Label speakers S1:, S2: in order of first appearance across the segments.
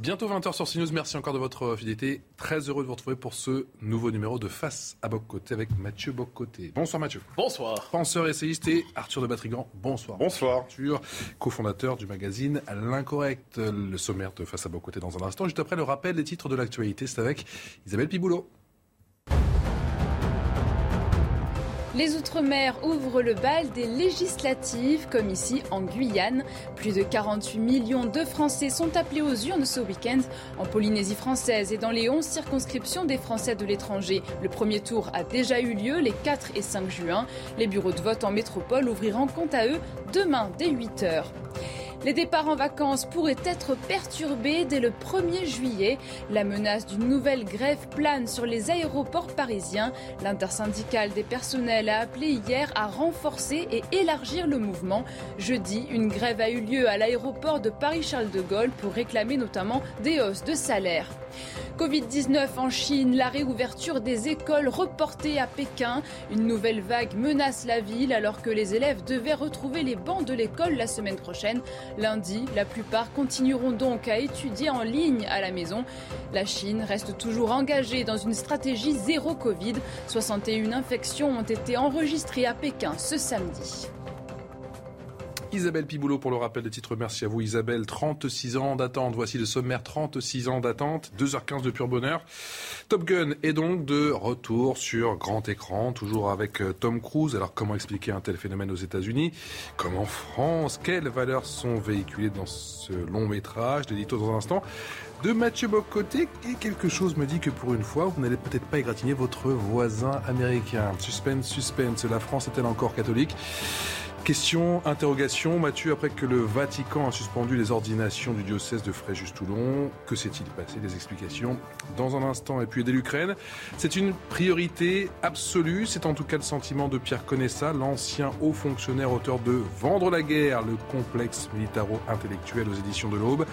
S1: Bientôt 20h sur CNews. Merci encore de votre fidélité. Très heureux de vous retrouver pour ce nouveau numéro de Face à Boc-Côté avec Mathieu Boc-Côté. Bonsoir Mathieu.
S2: Bonsoir.
S1: Penseur essayiste et Arthur de Batrigan. Bonsoir.
S2: Bonsoir.
S1: Arthur, cofondateur du magazine L'Incorrect. Le sommaire de Face à Boc-Côté dans un instant. Juste après le rappel des titres de l'actualité, c'est avec Isabelle Piboulot.
S3: Les Outre-mer ouvrent le bal des législatives, comme ici en Guyane. Plus de 48 millions de Français sont appelés aux urnes ce week-end en Polynésie française et dans les 11 circonscriptions des Français de l'étranger. Le premier tour a déjà eu lieu les 4 et 5 juin. Les bureaux de vote en métropole ouvriront quant à eux demain dès 8 heures. Les départs en vacances pourraient être perturbés dès le 1er juillet. La menace d'une nouvelle grève plane sur les aéroports parisiens. L'intersyndicale des personnels a appelé hier à renforcer et élargir le mouvement. Jeudi, une grève a eu lieu à l'aéroport de Paris-Charles de Gaulle pour réclamer notamment des hausses de salaire. Covid-19 en Chine, la réouverture des écoles reportée à Pékin. Une nouvelle vague menace la ville alors que les élèves devaient retrouver les bancs de l'école la semaine prochaine. Lundi, la plupart continueront donc à étudier en ligne à la maison. La Chine reste toujours engagée dans une stratégie zéro Covid. 61 infections ont été enregistrées à Pékin ce samedi.
S1: Isabelle Piboulot pour le rappel des titres. Merci à vous Isabelle. 36 ans d'attente. Voici le sommaire 36 ans d'attente. 2h15 de pur bonheur. Top Gun est donc de retour sur grand écran, toujours avec euh, Tom Cruise. Alors comment expliquer un tel phénomène aux États-Unis? Comme en France Quelles valeurs sont véhiculées dans ce long métrage? L'édito dans un instant de Mathieu Bocoté et quelque chose me dit que pour une fois, vous n'allez peut-être pas égratigner votre voisin américain. Suspense, suspense. La France est-elle encore catholique? Question, interrogation, Mathieu, après que le Vatican a suspendu les ordinations du diocèse de Fréjus-Toulon, que s'est-il passé? Des explications dans un instant. Et puis aider l'Ukraine, c'est une priorité absolue, c'est en tout cas le sentiment de Pierre Conessa, l'ancien haut fonctionnaire auteur de Vendre la guerre, le complexe militaro-intellectuel aux éditions de l'Aube,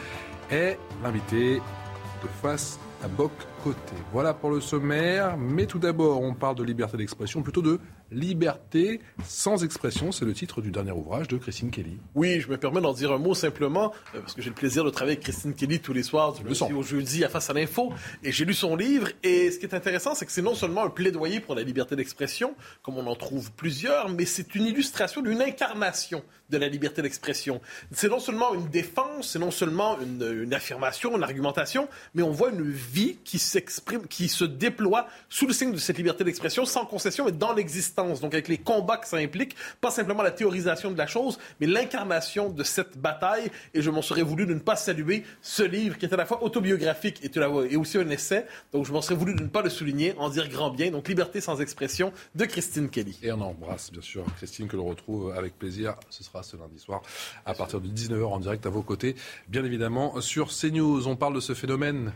S1: est l'invité de face à Boc Côté. Voilà pour le sommaire, mais tout d'abord, on parle de liberté d'expression, plutôt de Liberté sans expression, c'est le titre du dernier ouvrage de Christine Kelly.
S2: Oui, je me permets d'en dire un mot simplement, euh, parce que j'ai le plaisir de travailler avec Christine Kelly tous les soirs, du lundi au jeudi à Face à l'info, et j'ai lu son livre, et ce qui est intéressant, c'est que c'est non seulement un plaidoyer pour la liberté d'expression, comme on en trouve plusieurs, mais c'est une illustration d'une incarnation de la liberté d'expression. C'est non seulement une défense, c'est non seulement une, une, affirmation, une argumentation, mais on voit une vie qui s'exprime, qui se déploie sous le signe de cette liberté d'expression, sans concession et dans l'existence donc avec les combats que ça implique, pas simplement la théorisation de la chose, mais l'incarnation de cette bataille. Et je m'en serais voulu de ne pas saluer ce livre qui est à la fois autobiographique et, et aussi un essai. Donc je m'en serais voulu de ne pas le souligner, en dire grand bien. Donc Liberté sans expression de Christine Kelly.
S1: Et on embrasse bien sûr Christine que l'on retrouve avec plaisir. Ce sera ce lundi soir à partir de 19h en direct à vos côtés. Bien évidemment sur CNews, on parle de ce phénomène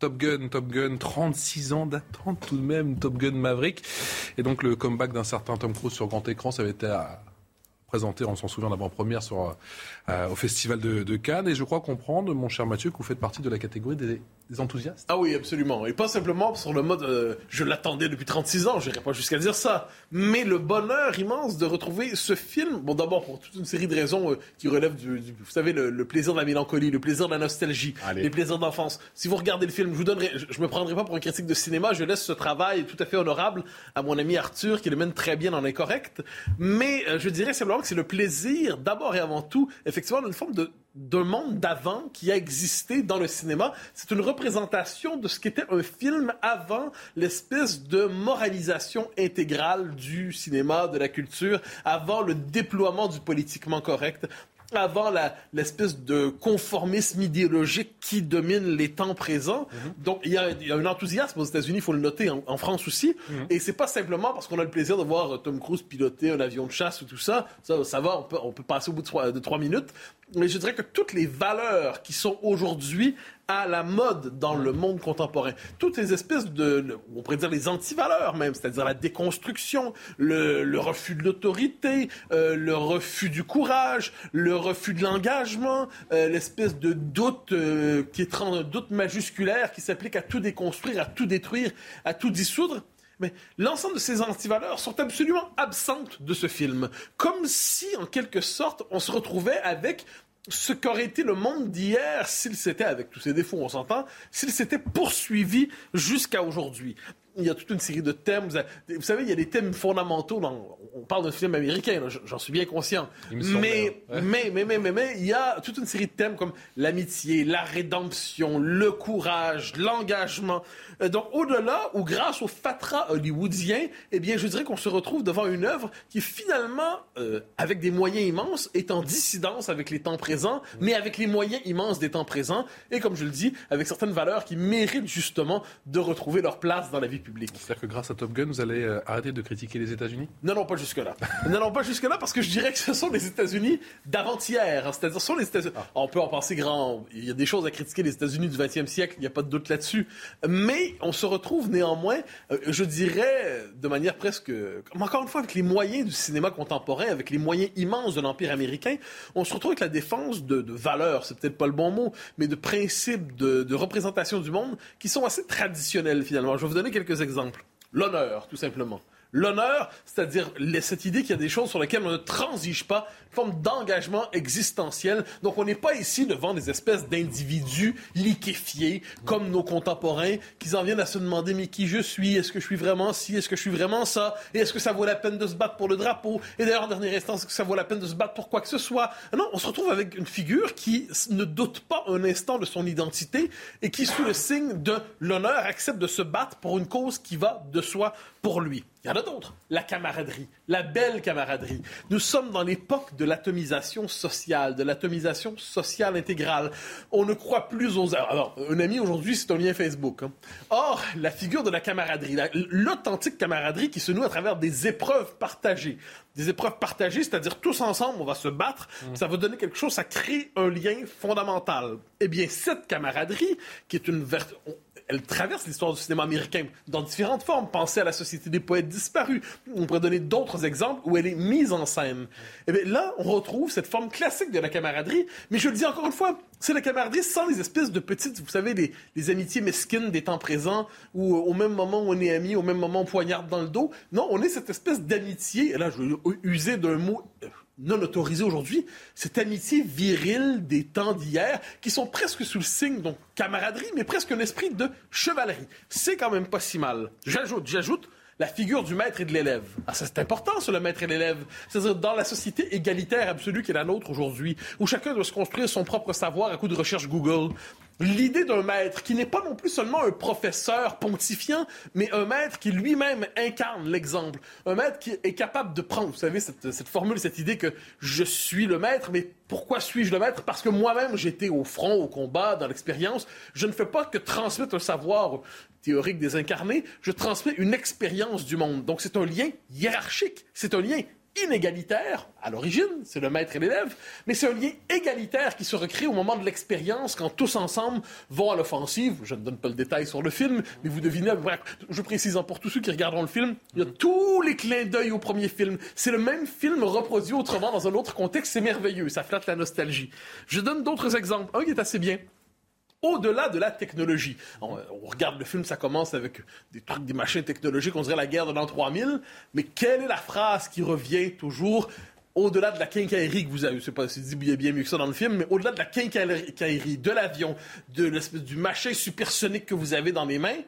S1: Top Gun, Top Gun, 36 ans d'attente tout de même, Top Gun Maverick. Et donc le comeback d'un certain Tom Cruise sur grand écran, ça avait été présenté, on s'en souvient, l'avant-première sur euh, au Festival de, Cannes. Et je crois comprendre, mon cher Mathieu, que vous faites partie de la catégorie des, enthousiastes.
S2: Ah oui, absolument. Et pas simplement sur le mode euh, je l'attendais depuis 36 ans, je n'irai pas jusqu'à dire ça. Mais le bonheur immense de retrouver ce film. Bon, d'abord, pour toute une série de raisons euh, qui relèvent du, vous savez, le, plaisir de la mélancolie, le plaisir de la nostalgie, les plaisirs d'enfance. Si vous regardez le film, je vous donnerai, je, me prendrai pas pour un critique de cinéma, je laisse ce travail tout à fait honorable à mon ami Arthur qui le mène très bien dans l'incorrect. Mais je dirais simplement que c'est le plaisir, d'abord et avant tout, effectivement, effectivement une forme de d'un monde d'avant qui a existé dans le cinéma. C'est une représentation de ce qu'était un film avant l'espèce de moralisation intégrale du cinéma, de la culture, avant le déploiement du politiquement correct avant l'espèce de conformisme idéologique qui domine les temps présents. Mhm. Donc, il y, a, un enthousiasme aux États-Unis, il faut le noter, en, France aussi. Mhm. Et c'est pas simplement parce qu'on a le plaisir de voir Tom Cruise piloter un avion de chasse ou tout ça. Ça, ça va, on peut, on peut passer au bout de trois minutes. Mais je dirais que toutes les valeurs qui sont aujourd'hui à la mode dans le monde contemporain. Toutes les espèces de, on pourrait dire les antivaleurs même, c'est-à-dire la déconstruction, le, refus de l'autorité, euh, le refus du courage, le refus de l'engagement, euh, l'espèce de doute euh, qui est un doute majusculaire qui s'applique à tout déconstruire, à tout détruire, à tout dissoudre. Mais l'ensemble de ces antivaleurs sont absolument absentes de ce film. Comme si, en quelque sorte, on se retrouvait avec ce qu'aurait été le monde d'hier s'il s'était, avec tous ses défauts, on s'entend, s'il s'était poursuivi jusqu'à aujourd'hui il y a toute une série de thèmes. Vous savez, il y a des thèmes fondamentaux. Dans, on parle d'un film américain, j'en suis bien conscient. Mais, mais, mais, mais, mais, mais, il y a toute une série de thèmes comme l'amitié, la rédemption, le courage, l'engagement. Euh, donc, au-delà, ou grâce au fatras hollywoodien, eh bien, je dirais qu'on se retrouve devant une œuvre qui, finalement, euh, avec des moyens immenses, est en dissidence avec les temps présents, mais avec les moyens immenses des temps présents, et comme je le dis, avec certaines valeurs qui méritent justement de retrouver leur place dans la vie publique.
S1: C'est-à-dire que grâce à Top Gun, vous allez euh, arrêter de critiquer les États-Unis?
S2: Non, non, pas jusque-là. non, non, pas jusque-là, parce que je dirais que ce sont les États-Unis d'avant-hier. Hein. C'est-à-dire, ce sont les États-Unis. Ah. On peut en penser grand. Il y a des choses à critiquer les États-Unis du 20e siècle, il n'y a pas de doute là-dessus. Mais on se retrouve néanmoins, euh, je dirais, de manière presque. Encore une fois, avec les moyens du cinéma contemporain, avec les moyens immenses de l'Empire américain, on se retrouve avec la défense de, valeurs, c'est peut-être pas le bon mot, mais de principes de, de représentation du monde qui sont assez traditionnels finalement. Je vais vous donner quelques exemples. L'honneur, tout simplement. L'honneur, c'est-à-dire cette idée qu'il y a des choses sur lesquelles on ne transige pas, une forme d'engagement existentiel. Donc on n'est pas ici devant des espèces d'individus liquéfiés comme nos contemporains qui en viennent à se demander mais qui je suis, est-ce que je suis vraiment ci, est-ce que je suis vraiment ça, et est-ce que ça vaut la peine de se battre pour le drapeau, et d'ailleurs en dernière instance, est-ce que ça vaut la peine de se battre pour quoi que ce soit? Non, on se retrouve avec une figure qui ne doute pas un instant de son identité et qui, sous le signe de l'honneur, accepte de se battre pour une cause qui va de soi pour lui. Il y en a d'autres. La camaraderie, la belle camaraderie. Nous sommes dans l'époque de l'atomisation sociale, de l'atomisation sociale intégrale. On ne croit plus aux... Alors, un ami aujourd'hui, c'est un lien Facebook. Hein. Or, la figure de la camaraderie, l'authentique camaraderie qui se noue à travers des épreuves partagées. Des épreuves partagées, c'est-à-dire tous ensemble, on va se battre, mmh. ça va donner quelque chose, ça crée un lien fondamental. Eh bien, cette camaraderie, qui est une vertu elle traverse l'histoire du cinéma américain dans différentes formes. Pensez à la Société des poètes disparus. On pourrait donner d'autres exemples où elle est mise en scène. Et eh là, on retrouve cette forme classique de la camaraderie, mais je le dis encore une fois, c'est la camaraderie sans les espèces de petites, vous savez, les, amitiés mesquines des temps présents, où au même moment on est amis, au même moment on poignarde dans le dos. Non, on est cette espèce d'amitié, et là je vais user d'un mot euh, non autorisé aujourd'hui, cette amitié virile des temps d'hier, qui sont presque sous le signe de camaraderie, mais presque un esprit de chevalerie. C'est quand même pas si mal. J'ajoute, j'ajoute la figure du maître et de l'élève. Ah, c'est important, sur le maître et l'élève. C'est-à-dire, dans la société égalitaire absolue qui est la nôtre aujourd'hui, où chacun doit se construire son propre savoir à coup de recherche Google, l'idée d'un maître qui n'est pas non plus seulement un professeur pontifiant, mais un maître qui lui-même incarne l'exemple. Un maître qui est capable de prendre, vous savez, cette, cette formule, cette idée que je suis le maître, mais pourquoi suis-je le maître? Parce que moi-même, j'étais au front, au combat, dans l'expérience. Je ne fais pas que transmettre un savoir théorique des incarnés, je transmets une expérience du monde. Donc c'est un lien hiérarchique, c'est un lien inégalitaire, à l'origine, c'est le maître et l'élève, mais c'est un lien égalitaire qui se recrée au moment de l'expérience, quand tous ensemble vont à l'offensive. Je ne donne pas le détail sur le film, mais vous devinez, je précise hein, pour tous ceux qui regarderont le film, il y a tous les clins d'œil au premier film. C'est le même film reproduit autrement dans un autre contexte, c'est merveilleux, ça flatte la nostalgie. Je donne d'autres exemples. Un qui est assez bien au-delà de la technologie. On, regarde le film, ça commence avec des trucs, des machines technologiques, on dirait la guerre de l'an 3000, mais quelle est la phrase qui revient toujours? Au-delà de la quincaillerie que vous avez, sais pas si dit bien mieux que ça dans le film, mais au-delà de la quincaillerie, de l'avion, de l'espèce du machin supersonique que vous avez dans les mains,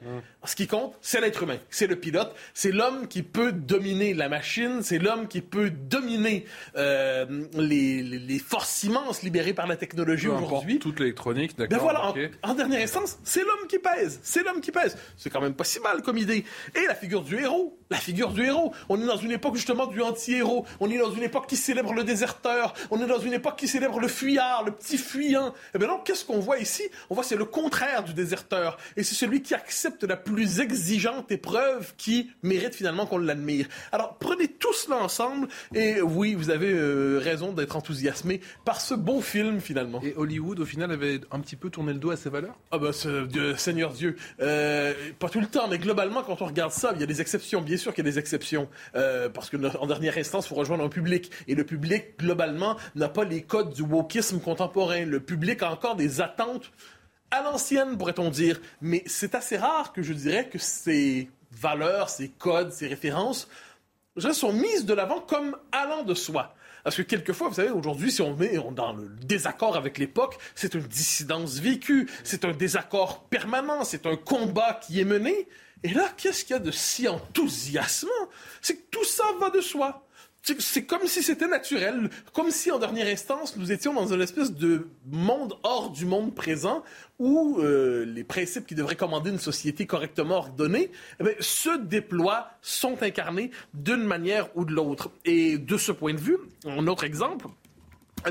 S2: ce qui compte, c'est l'être humain, c'est le pilote, c'est l'homme qui peut dominer la machine, c'est l'homme qui peut dominer euh, les, forces immenses libérées par la technologie aujourd'hui.
S1: Toute l'électronique, d'accord.
S2: Ben voilà, en, dernière instance, c'est l'homme qui pèse, c'est l'homme qui pèse. C'est quand même pas si mal comme idée. Et la figure du héros, la figure du héros. On est dans une époque justement du anti-héros. On est dans une époque qui célèbre le déserteur, on est dans une époque qui célèbre le fuyard, le petit fuyant. Et eh bien non, qu'est-ce qu'on voit ici? On voit c'est le contraire du déserteur. Et c'est celui qui accepte la plus exigeante épreuve qui mérite finalement qu'on l'admire. Alors prenez tout cela ensemble et oui, vous avez euh, raison d'être enthousiasmé par ce beau film finalement.
S1: Et Hollywood au final avait un petit peu tourné le dos à ses valeurs?
S2: Ah ben Seigneur Dieu, euh, pas tout le temps, mais globalement quand on regarde ça, il y a des exceptions. Bien sûr qu'il y a des exceptions euh, parce que en dernière instance, il faut rejoindre un public et le public globalement n'a pas les codes du wokisme contemporain. Le public a encore des attentes à l'ancienne, pourrait-on dire. Mais c'est assez rare que je dirais que ces valeurs, ces codes, ces références sont mises de l'avant comme allant de soi. Parce que quelquefois, vous savez, aujourd'hui, si on met dans le désaccord avec l'époque, c'est une dissidence vécue, c'est un désaccord permanent, c'est un combat qui est mené. Et là, qu'est-ce qu'il y a de si enthousiasmant? C'est que tout ça va de soi c'est comme si c'était naturel, comme si en dernière instance nous étions dans une espèce de monde hors du monde présent où euh, les principes qui devraient commander une société correctement ordonnée eh se déploient, sont incarnés d'une manière ou de l'autre. Et de ce point de vue, un autre exemple, eh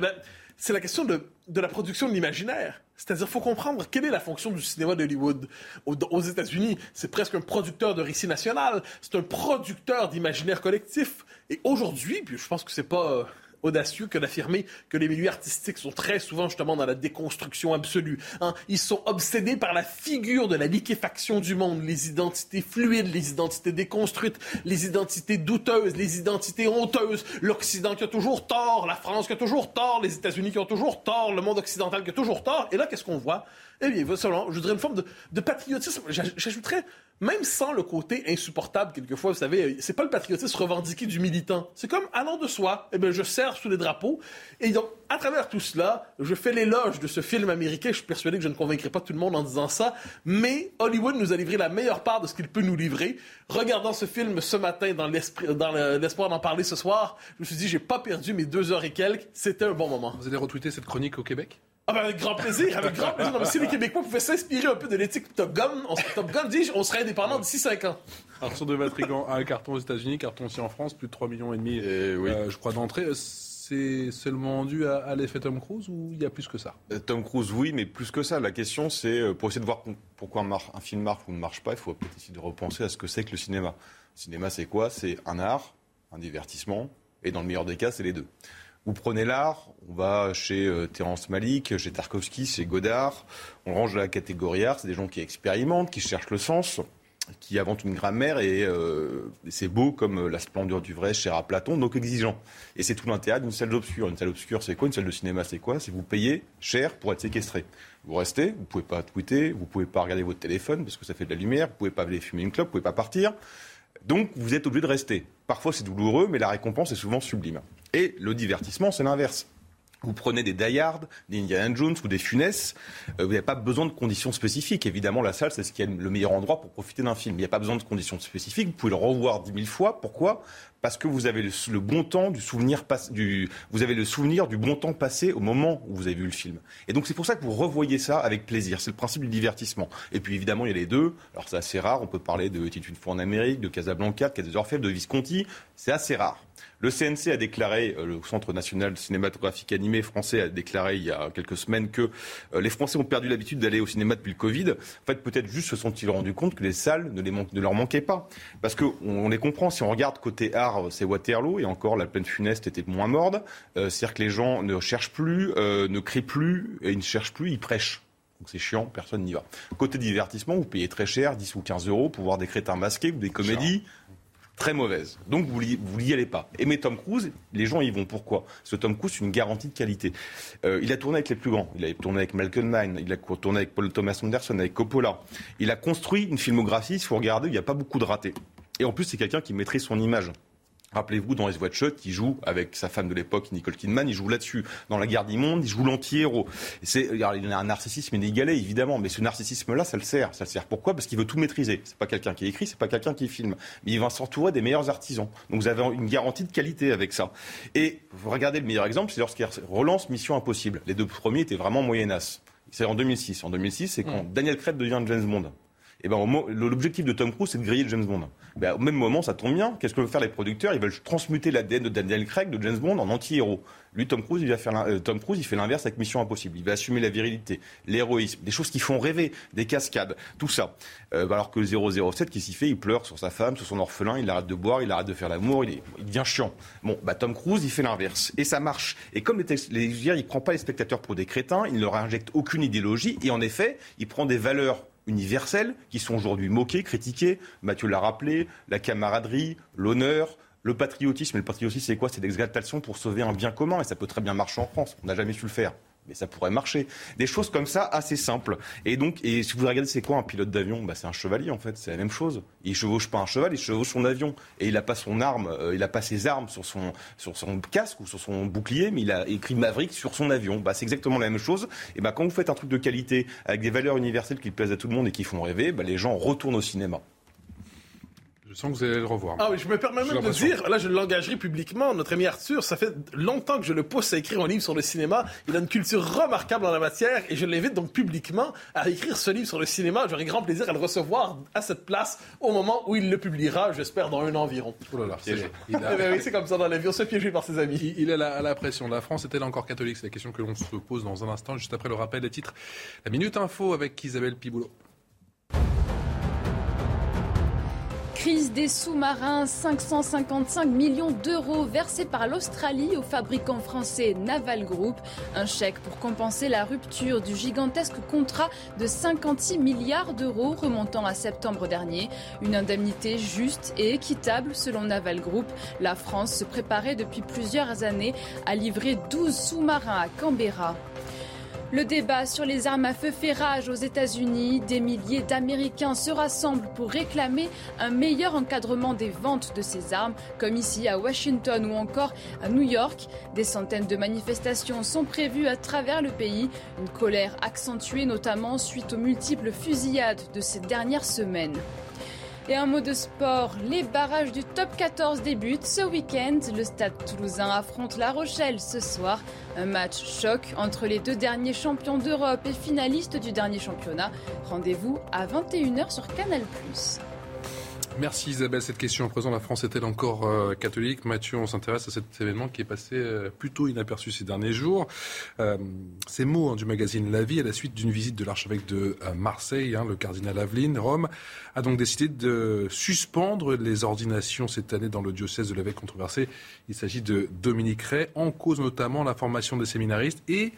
S2: c'est la question de, de la production de l'imaginaire. C'est-à-dire, faut comprendre quelle est la fonction du cinéma d'Hollywood. Aux, États-Unis, c'est presque un producteur de récit national, c'est un producteur d'imaginaire collectif. Et aujourd'hui, je pense que c'est pas euh, audacieux que d'affirmer que les milieux artistiques sont très souvent justement dans la déconstruction absolue. Hein. Ils sont obsédés par la figure de la liquéfaction du monde, les identités fluides, les identités déconstruites, les identités douteuses, les identités honteuses, l'Occident qui a toujours tort, la France qui a toujours tort, les États-Unis qui ont toujours tort, le monde occidental qui a toujours tort. Et là, qu'est-ce qu'on voit? Eh bien, je dirais une forme de, de patriotisme. J'ajouterais même sans le côté insupportable, quelquefois, vous savez, c'est pas le patriotisme revendiqué du militant. C'est comme allant de soi. Eh bien, je sers sous les drapeaux. Et donc, à travers tout cela, je fais l'éloge de ce film américain. Je suis persuadé que je ne convaincrai pas tout le monde en disant ça. Mais Hollywood nous a livré la meilleure part de ce qu'il peut nous livrer. Regardant ce film ce matin dans l'espoir d'en parler ce soir, je me suis dit, j'ai pas perdu mes deux heures et quelques. C'était un bon moment.
S1: Vous allez retweeter cette chronique au Québec?
S2: Ah ben avec grand plaisir, avec grand plaisir. Non, si les Québécois pouvaient s'inspirer un peu de l'éthique Top Gun, on, Top Gun dit on serait indépendant d'ici 5 ans.
S1: Arthur de Vatrigan a un carton aux États-Unis, carton aussi en France, plus de 3 millions et demi, eh oui. Euh, je crois d'entrée. C'est seulement dû à, l'effet Tom Cruise ou il y a plus que ça?
S4: Euh, Tom Cruise, oui, mais plus que ça. La question, c'est euh, pour essayer de voir pourquoi un, film marche ou ne marche pas, il faut peut-être essayer de repenser à ce que c'est que le cinéma. Le cinéma, c'est quoi? C'est un art, un divertissement, et dans le meilleur des cas, c'est les deux. Vous prenez l'art, on va chez euh, Terence Malik, chez Tarkovsky, chez Godard, on range la catégorie art, c'est des gens qui expérimentent, qui cherchent le sens, qui inventent une grammaire et, euh, c'est beau comme la splendeur du vrai cher à Platon, donc exigeant. Et c'est tout l'intérêt d'une salle d'obscur. Une salle d'obscur, c'est quoi? Une salle de cinéma, c'est quoi? C'est vous payez cher pour être séquestré. Vous restez, vous pouvez pas tweeter, vous pouvez pas regarder votre téléphone parce que ça fait de la lumière, vous pouvez pas aller fumer une clope, vous pouvez pas partir. Donc vous êtes obligé de rester. Parfois c'est douloureux, mais la récompense est souvent sublime. Et le divertissement, c'est l'inverse. Vous prenez des Die des Indiana Jones ou des Funès, euh, vous n'avez pas besoin de conditions spécifiques. Évidemment, la salle, c'est ce qui est le meilleur endroit pour profiter d'un film. Il n'y a pas besoin de conditions spécifiques. Vous pouvez le revoir dix mille fois. Pourquoi? Parce que vous avez le, bon temps du souvenir, du, vous avez le souvenir du bon temps passé au moment où vous avez vu le film. Et donc c'est pour ça que vous revoyez ça avec plaisir. C'est le principe du divertissement. Et puis évidemment, il y a les deux. Alors c'est assez rare. On peut parler de Était une fois en Amérique, de Casablanca, de Orfèvres, de Visconti. C'est assez rare. Le CNC a déclaré, euh, le Centre national cinématographique animé français a déclaré il y a quelques semaines que euh, les Français ont perdu l'habitude d'aller au cinéma depuis le Covid. En fait, peut-être juste se sont-ils rendus compte que les salles ne, les ne leur manquaient pas. Parce qu'on on les comprend, si on regarde côté art, c'est Waterloo, et encore la plaine funeste était moins morde. Euh, c'est-à-dire que les gens ne cherchent plus, ne crient plus, et ils ne cherchent plus, ils prêchent. Donc c'est chiant, personne n'y va. Côté divertissement, vous payez très cher, 10 ou 15 euros pour voir des crétins masqués ou des comédies très mauvaise. Donc vous n'y allez pas. Et mais Tom Cruise, les gens y vont. Pourquoi? Parce que Tom Cruise, c'est une garantie de qualité. Euh, il a tourné avec les plus grands. Il a tourné avec Malcolm Mann, il a tourné avec Paul Thomas Anderson, avec Coppola. Il a construit une filmographie, il faut regarder, il n'y a pas beaucoup de ratés. Et en plus, c'est quelqu'un qui maîtrise son image. Rappelez-vous, dans les Shot, il joue avec sa femme de l'époque, Nicole Kidman, il joue là-dessus. Dans La Guerre du Monde, il joue l'anti-héros. Il a un narcissisme inégalé, évidemment, mais ce narcissisme-là, ça le sert. Ça le sert pourquoi? Parce qu'il veut tout maîtriser. C'est pas quelqu'un qui écrit, c'est pas quelqu'un qui filme. Mais il va s'entourer des meilleurs artisans. Donc vous avez une garantie de qualité avec ça. Et vous regardez le meilleur exemple, c'est lorsqu'il relance Mission Impossible. Les deux premiers étaient vraiment moyennas. C'est en 2006. En 2006, c'est quand mm. Daniel Craig devient James Bond. Et eh ben, l'objectif de Tom Cruise, c'est de griller James Bond. Ben, au même moment, ça tombe bien. Qu'est-ce que veulent faire les producteurs? Ils veulent transmuter l'ADN de Daniel Craig, de James Bond, en anti-héros. Lui, Tom Cruise, il va faire euh, Tom Cruise, il fait l'inverse avec Mission Impossible. Il va assumer la virilité, l'héroïsme, des choses qui font rêver, des cascades, tout ça. Euh, alors que le 007, qui s'y fait? Il pleure sur sa femme, sur son orphelin, il arrête de boire, il arrête de faire l'amour, il, il, devient chiant. Bon, bah Tom Cruise, il fait l'inverse et ça marche. Et comme les, les il prend pas les spectateurs pour des crétins, il ne leur injecte aucune idéologie et en effet, il prend des valeurs universelles qui sont aujourd'hui moquées, critiquées. Mathieu l'a rappelé, la camaraderie, l'honneur, le patriotisme, et le patriotisme, c'est quoi? C'est l'exaltation pour sauver un bien commun, et ça peut très bien marcher en France. On n'a jamais su le faire mais ça pourrait marcher. Des choses comme ça assez simples. Et donc, et si vous regardez, c'est quoi un pilote d'avion? Bah, C'est un chevalier en fait, c'est la même chose. Il chevauche pas un cheval, il chevauche son avion. Et il n'a pas son arme, euh, il n'a pas ses armes sur son, sur son casque ou sur son bouclier, mais il a écrit Maverick sur son avion. Bah, c'est exactement la même chose. Et bah, quand vous faites un truc de qualité, avec des valeurs universelles qui plaisent à tout le monde et qui font rêver, bah, les gens retournent au cinéma.
S1: Je sens que vous allez le revoir.
S2: Ah oui, je me permets même de dire, là je l'engagerai publiquement, notre ami Arthur, ça fait longtemps que je le pousse à écrire un livre sur le cinéma. Il a une culture remarquable en la matière et je l'invite donc publiquement à écrire ce livre sur le cinéma. J'aurai grand plaisir à le recevoir à cette place au moment où il le publiera, j'espère dans un an environ.
S1: Oh là là, c'est
S2: eh ben oui, c'est comme ça dans la vie, on se piéger par ses amis.
S1: Il, est à la, pression. La France est-elle encore catholique? C'est la question que l'on se pose dans un instant, juste après le rappel des titres. La Minute Info avec Isabelle Piboulot.
S3: Crise des sous-marins, 555 millions d'euros versés par l'Australie au fabricant français Naval Group. Un chèque pour compenser la rupture du gigantesque contrat de 56 milliards d'euros remontant à septembre dernier. Une indemnité juste et équitable selon Naval Group. La France se préparait depuis plusieurs années à livrer 12 sous-marins à Canberra. Le débat sur les armes à feu fait rage aux États-Unis. Des milliers d'Américains se rassemblent pour réclamer un meilleur encadrement des ventes de ces armes, comme ici à Washington ou encore à New York. Des centaines de manifestations sont prévues à travers le pays. Une colère accentuée notamment suite aux multiples fusillades de ces dernières semaines. Et un mot de sport, les barrages du top 14 débutent ce week-end. Le stade toulousain affronte La Rochelle ce soir. Un match choc entre les deux derniers champions d'Europe et finalistes du dernier championnat. Rendez-vous à 21h sur Canal+.
S1: Merci Isabelle. Cette question en présent, la France est-elle encore euh, catholique? Mathieu, on s'intéresse à cet événement qui est passé euh, plutôt inaperçu ces derniers jours. Euh, ces mots hein, du magazine La Vie, à la suite d'une visite de l'archevêque de Marseille, hein, le cardinal Aveline, Rome, a donc décidé de suspendre les ordinations cette année dans le diocèse de l'évêque controversé. Il s'agit de Dominique Ray, en cause notamment la formation des séminaristes et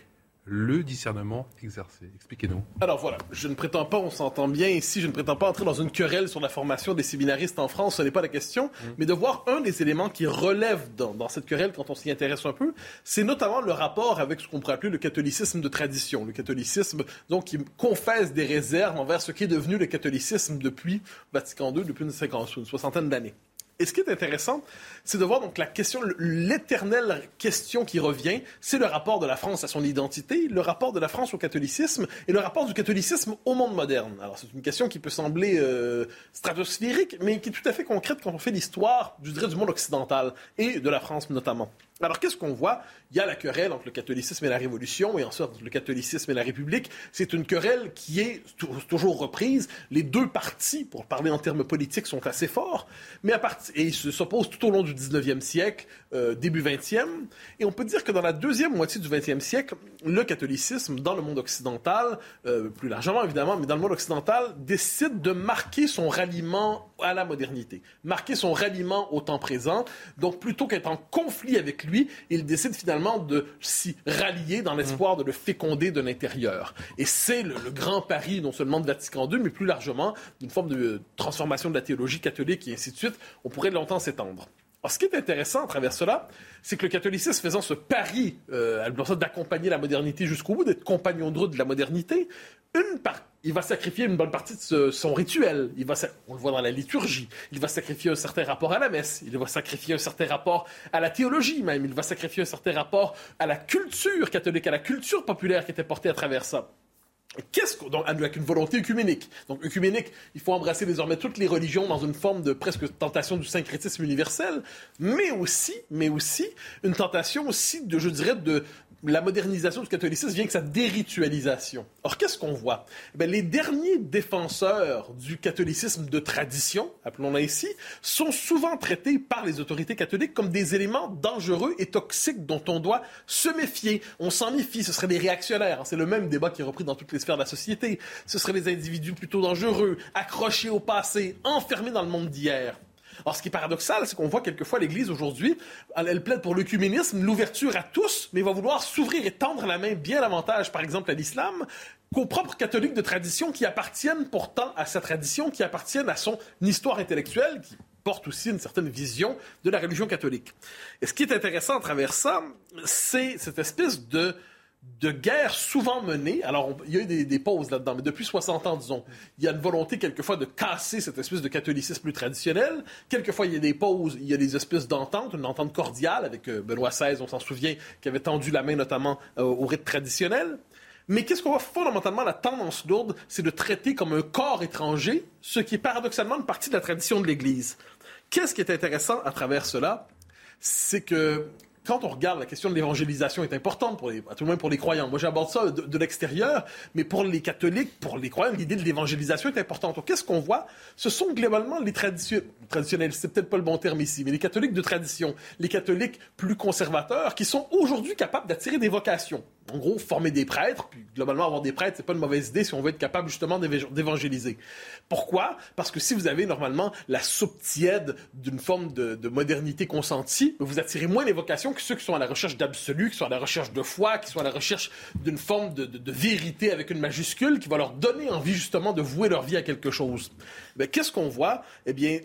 S1: le discernement exercé. Expliquez-nous.
S2: Alors voilà, je ne prétends pas, on s'entend bien ici, je ne prétends pas entrer dans une querelle sur la formation des séminaristes en France, ce n'est pas la question, mm. mais de voir un des éléments qui relève dans, cette querelle quand on s'y intéresse un peu, c'est notamment le rapport avec ce qu'on pourrait appeler le catholicisme de tradition, le catholicisme donc qui confesse des réserves envers ce qui est devenu le catholicisme depuis Vatican II, depuis une, une soixantaine d'années. Et ce qui est intéressant, c'est de voir donc la question, l'éternelle question qui revient, c'est le rapport de la France à son identité, le rapport de la France au catholicisme et le rapport du catholicisme au monde moderne. Alors c'est une question qui peut sembler euh, stratosphérique, mais qui est tout à fait concrète quand on fait l'histoire, du monde occidental et de la France notamment. Alors qu'est-ce qu'on voit? Il y a la querelle entre le catholicisme et la Révolution, et ensuite le catholicisme et la République. C'est une querelle qui est toujours reprise. Les deux partis, pour parler en termes politiques, sont assez forts, mais à et ils s'opposent tout au long du 19e siècle, euh, début 20e. Et on peut dire que dans la deuxième moitié du 20e siècle, le catholicisme, dans le monde occidental, euh, plus largement évidemment, mais dans le monde occidental, décide de marquer son ralliement à la modernité, marquer son ralliement au temps présent. Donc plutôt qu'être en conflit avec lui, il décide finalement de s'y rallier dans l'espoir de le féconder de l'intérieur. Et c'est le, grand pari non seulement de Vatican II, mais plus largement d'une forme de transformation de la théologie catholique et ainsi de suite. On pourrait longtemps s'étendre. Alors, ce qui est intéressant à travers cela, c'est que le catholicisme faisant ce pari euh, d'accompagner la modernité jusqu'au bout, d'être compagnon de route de la modernité, une il va sacrifier une bonne partie de son rituel. Il va, on le voit dans la liturgie. Il va sacrifier un certain rapport à la messe. Il va sacrifier un certain rapport à la théologie même. Il va sacrifier un certain rapport à la culture catholique, à la culture populaire qui était portée à travers ça. Qu'est-ce qu'on avec une volonté œcuménique? Donc œcuménique, il faut embrasser désormais toutes les religions dans une forme de presque tentation du syncrétisme universel, mais aussi, mais aussi une tentation aussi de, je dirais, de la modernisation du catholicisme vient que sa déritualisation. Or, qu'est-ce qu'on voit? Eh Les derniers défenseurs du catholicisme de tradition, appelons-le ainsi, sont souvent traités par les autorités catholiques comme des éléments dangereux et toxiques dont on doit se méfier. On s'en méfie, ce seraient des réactionnaires. C'est le même débat qui est repris dans toutes les sphères de la société. Ce seraient des individus plutôt dangereux, accrochés au passé, enfermés dans le monde d'hier. Alors, ce qui est paradoxal, c'est qu'on voit quelquefois l'Église aujourd'hui, elle, plaide pour l'œcuménisme, l'ouverture à tous, mais va vouloir s'ouvrir et tendre la main bien davantage, par exemple, à l'islam, qu'aux propres catholiques de tradition qui appartiennent pourtant à sa tradition, qui appartiennent à son histoire intellectuelle, qui porte aussi une certaine vision de la religion catholique. Et ce qui est intéressant à travers ça, c'est cette espèce de de guerre souvent menée. Alors, il y a eu des, pauses là-dedans, mais depuis 60 ans, disons, il y a une volonté quelquefois de casser cette espèce de catholicisme plus traditionnel. Quelquefois, il y a des pauses, il y a des espèces d'ententes, une entente cordiale avec euh, Benoît XVI, on s'en souvient, qui avait tendu la main notamment euh, au rite traditionnel. Mais qu'est-ce qu'on voit fondamentalement la tendance lourde, c'est de traiter comme un corps étranger, ce qui est paradoxalement une partie de la tradition de l'Église. Qu'est-ce qui est intéressant à travers cela? C'est que quand on regarde, la question de l'évangélisation est importante, pour les, à tout le moins pour les croyants. Moi, j'aborde ça de, l'extérieur, mais pour les catholiques, pour les croyants, l'idée de l'évangélisation est importante. Qu'est-ce qu'on voit? Ce sont globalement les traditionnels, c'est peut-être pas le bon terme ici, mais les catholiques de tradition, les catholiques plus conservateurs, qui sont aujourd'hui capables d'attirer des vocations en gros, former des prêtres, puis globalement avoir des prêtres, c'est pas une mauvaise idée si on veut être capable justement d'évangéliser. Pourquoi? Parce que si vous avez normalement la soupe tiède d'une forme de, modernité consentie, vous attirez moins les vocations que ceux qui sont à la recherche d'absolu, qui sont à la recherche de foi, qui sont à la recherche d'une forme de, de, vérité avec une majuscule, qui va leur donner envie justement de vouer leur vie à quelque chose. Mais qu'est-ce qu'on voit? Eh bien,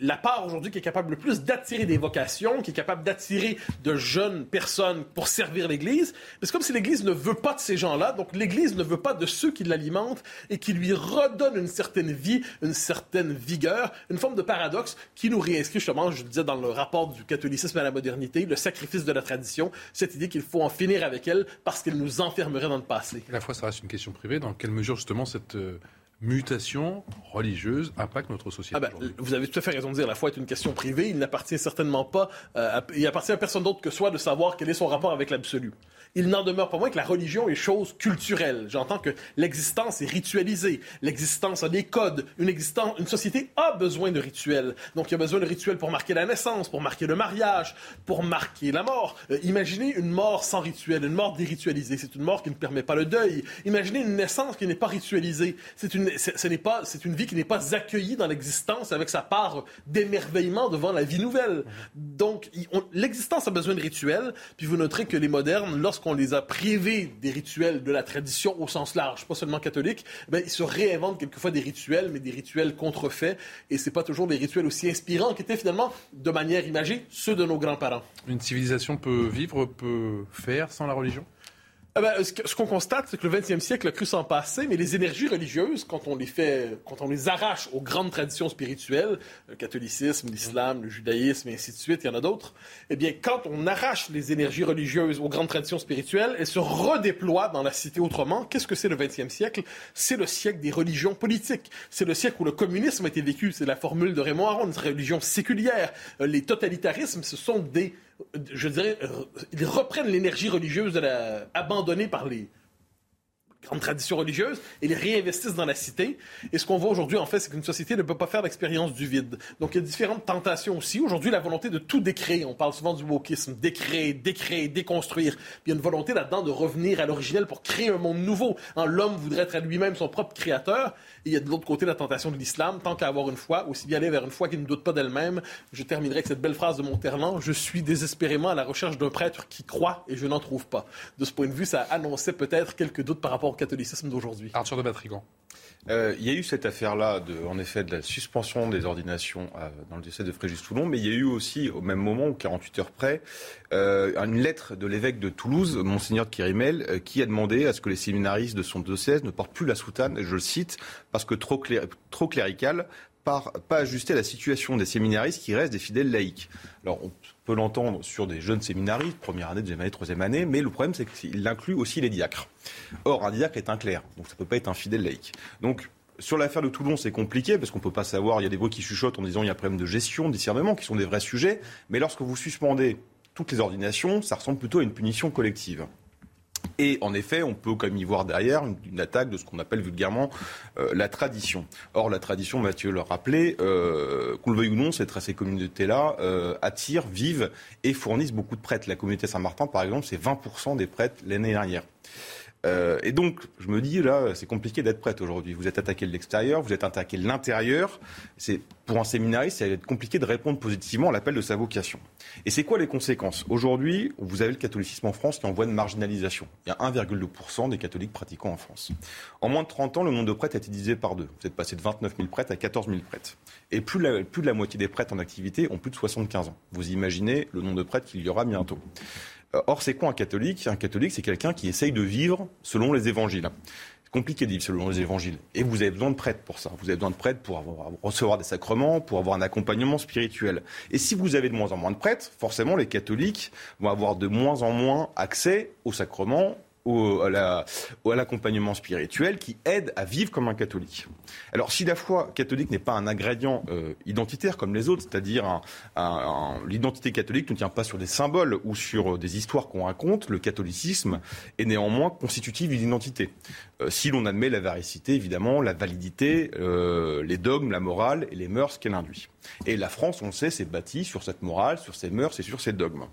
S2: la part aujourd'hui qui est capable le plus d'attirer des vocations, qui est capable d'attirer de jeunes personnes pour servir l'Église, c'est comme si l'Église ne veut pas de ces gens-là, donc l'Église ne veut pas de ceux qui l'alimentent et qui lui redonnent une certaine vie, une certaine vigueur, une forme de paradoxe qui nous réinscrit justement, je disais dans le rapport du catholicisme à la modernité, le sacrifice de la tradition, cette idée qu'il faut en finir avec elle parce qu'elle nous enfermerait dans le passé.
S1: À la fois, ça reste une question privée. Dans quelle mesure justement cette euh, mutation religieuse impacte notre société. Ah
S2: ben, vous avez tout à fait raison de dire, la foi est une question privée. Il n'appartient certainement pas, euh, il appartient à personne d'autre que soi de savoir quel est son rapport avec l'absolu il n'en demeure pas moins que la religion est chose culturelle. J'entends que l'existence est ritualisée, l'existence a des codes, une, existence, une société a besoin de rituels. Donc il y a besoin de rituels pour marquer la naissance, pour marquer le mariage, pour marquer la mort. Euh, imaginez une mort sans rituel, une mort déritualisée. C'est une mort qui ne permet pas le deuil. Imaginez une naissance qui n'est pas ritualisée. C'est une, ce pas, c'est une vie qui n'est pas accueillie dans l'existence avec sa part d'émerveillement devant la vie nouvelle. Donc l'existence a besoin de rituels. Puis vous noterez que les modernes, lorsqu'on on les a privés des rituels de la tradition au sens large, pas seulement catholique, ben, ils se réinventent quelquefois des rituels, mais des rituels contrefaits. Et c'est pas toujours des rituels aussi inspirants qu'étaient finalement, de manière imagée, ceux de nos grands-parents.
S1: Une civilisation peut vivre, peut faire sans la religion?
S2: Ah ben, ce qu'on constate, c'est que le 20e siècle a cru s'en passer, mais les énergies religieuses, quand on les fait, quand on les arrache aux grandes traditions spirituelles, le catholicisme, l'islam, le judaïsme, et ainsi de suite, il y en a d'autres, eh bien, quand on arrache les énergies religieuses aux grandes traditions spirituelles, elles se redéploient dans la cité autrement. Qu'est-ce que c'est le 20e siècle? C'est le siècle des religions politiques. C'est le siècle où le communisme a été vécu. C'est la formule de Raymond Aron, une religion séculière. Euh, les totalitarismes, ce sont des je dirais, ils reprennent l'énergie religieuse abandonnée par les, grandes traditions religieuses et les réinvestissent dans la cité. Et ce qu'on voit aujourd'hui, en fait, c'est qu'une société ne peut pas faire l'expérience du vide. Donc, il y a différentes tentations aussi. Aujourd'hui, la volonté de tout décréer. On parle souvent du wokisme. Décréer, décréer, déconstruire. Il y a une volonté là-dedans de revenir à l'originel pour créer un monde nouveau. L'homme voudrait être à lui-même son propre créateur. Et il y a de l'autre côté la tentation de l'islam. Tant qu'à avoir une foi, aussi bien aller vers une foi qui ne doute pas d'elle-même. Je terminerai avec cette belle phrase de Monterland. Je suis désespérément à la recherche d'un prêtre qui croit et je n'en trouve pas. De ce point de vue, ça annonçait peut-être quelques doutes par rapport catholicisme d'aujourd'hui.
S1: Arthur de Batrigan.
S4: Euh, il y a eu cette affaire-là, en effet, de la suspension des ordinations euh, dans le décès de Fréjus-Toulon, mais il y a eu aussi, au même moment, 48 heures près, euh, une lettre de l'évêque de Toulouse, Monseigneur de Kirimel, qui a demandé à ce que les séminaristes de son diocèse ne portent plus la soutane, je le cite, parce que trop, trop clérical, par pas ajuster à la situation des séminaristes qui restent des fidèles laïcs. Alors, on peut l'entendre sur des jeunes séminaristes, première année, deuxième année, troisième année, mais le problème, c'est qu'il inclut aussi les diacres. Or, un diacre est un clerc, donc ça ne peut pas être un fidèle laïque. Donc, sur l'affaire de Toulon, c'est compliqué parce qu'on ne peut pas savoir. Il y a des voix qui chuchotent en disant qu'il y a un problème de gestion, de discernement, qui sont des vrais sujets. Mais lorsque vous suspendez toutes les ordinations, ça ressemble plutôt à une punition collective. Et en effet, on peut quand même y voir derrière une, attaque de ce qu'on appelle vulgairement euh, la tradition. Or, la tradition, Mathieu l'a rappelé, euh, qu'on le veuille ou non, ces communautés-là euh, attirent, vivent et fournissent beaucoup de prêtres. La communauté Saint-Martin, par exemple, c'est 20% des prêtres l'année dernière. Euh, et donc, je me dis, là, c'est compliqué d'être prête aujourd'hui. Vous êtes attaqué de l'extérieur, vous êtes attaqué de l'intérieur. C'est, pour un séminariste, ça va être compliqué de répondre positivement à l'appel de sa vocation. Et c'est quoi les conséquences? Aujourd'hui, vous avez le catholicisme en France qui est en voie de marginalisation. Il y a 1,2% des catholiques pratiquants en France. En moins de 30 ans, le nombre de prêtres a été divisé par deux. Vous êtes passé de 29 000 prêtres à 14 000 prêtres. Et plus, plus de la moitié des prêtres en activité ont plus de 75 ans. Vous imaginez le nombre de prêtres qu'il y aura bientôt. Euh, or, c'est quoi un catholique? Un catholique, c'est quelqu'un qui essaye de vivre selon les évangiles. Compliqué de vivre selon les évangiles. Et vous avez besoin de prêtres pour ça. Vous avez besoin de prêtres pour recevoir des sacrements, pour avoir un accompagnement spirituel. Et si vous avez de moins en moins de prêtres, forcément, les catholiques vont avoir de moins en moins accès aux sacrements, au, à l'accompagnement spirituel qui aide à vivre comme un catholique. Alors si la foi catholique n'est pas un ingrédient euh, identitaire comme les autres, c'est-à-dire l'identité catholique ne tient pas sur des symboles ou sur euh, des histoires qu'on raconte, le catholicisme est néanmoins constitutif d'une identité. Euh, si l'on admet la véracité, évidemment, la validité, les dogmes, la morale et les mœurs qu'elle induit. Et la France, on le sait, s'est bâtie sur cette morale, sur ces mœurs et sur ces dogmes.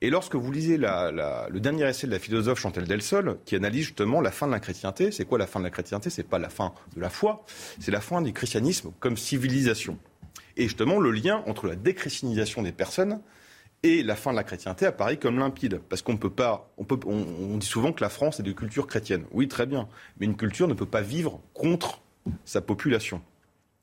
S4: Et lorsque vous lisez le dernier essai de la philosophe Chantal Delsol, qui analyse justement la fin de la chrétienté, c'est quoi la fin de la chrétienté? C'est pas la fin de la foi, c'est la fin du christianisme comme civilisation. Et justement, le lien entre la déchristianisation des personnes et la fin de la chrétienté apparaît comme limpide. Parce qu'on peut pas. On dit souvent que la France est de culture chrétienne. Oui, très bien. Mais une culture ne peut pas vivre contre sa population.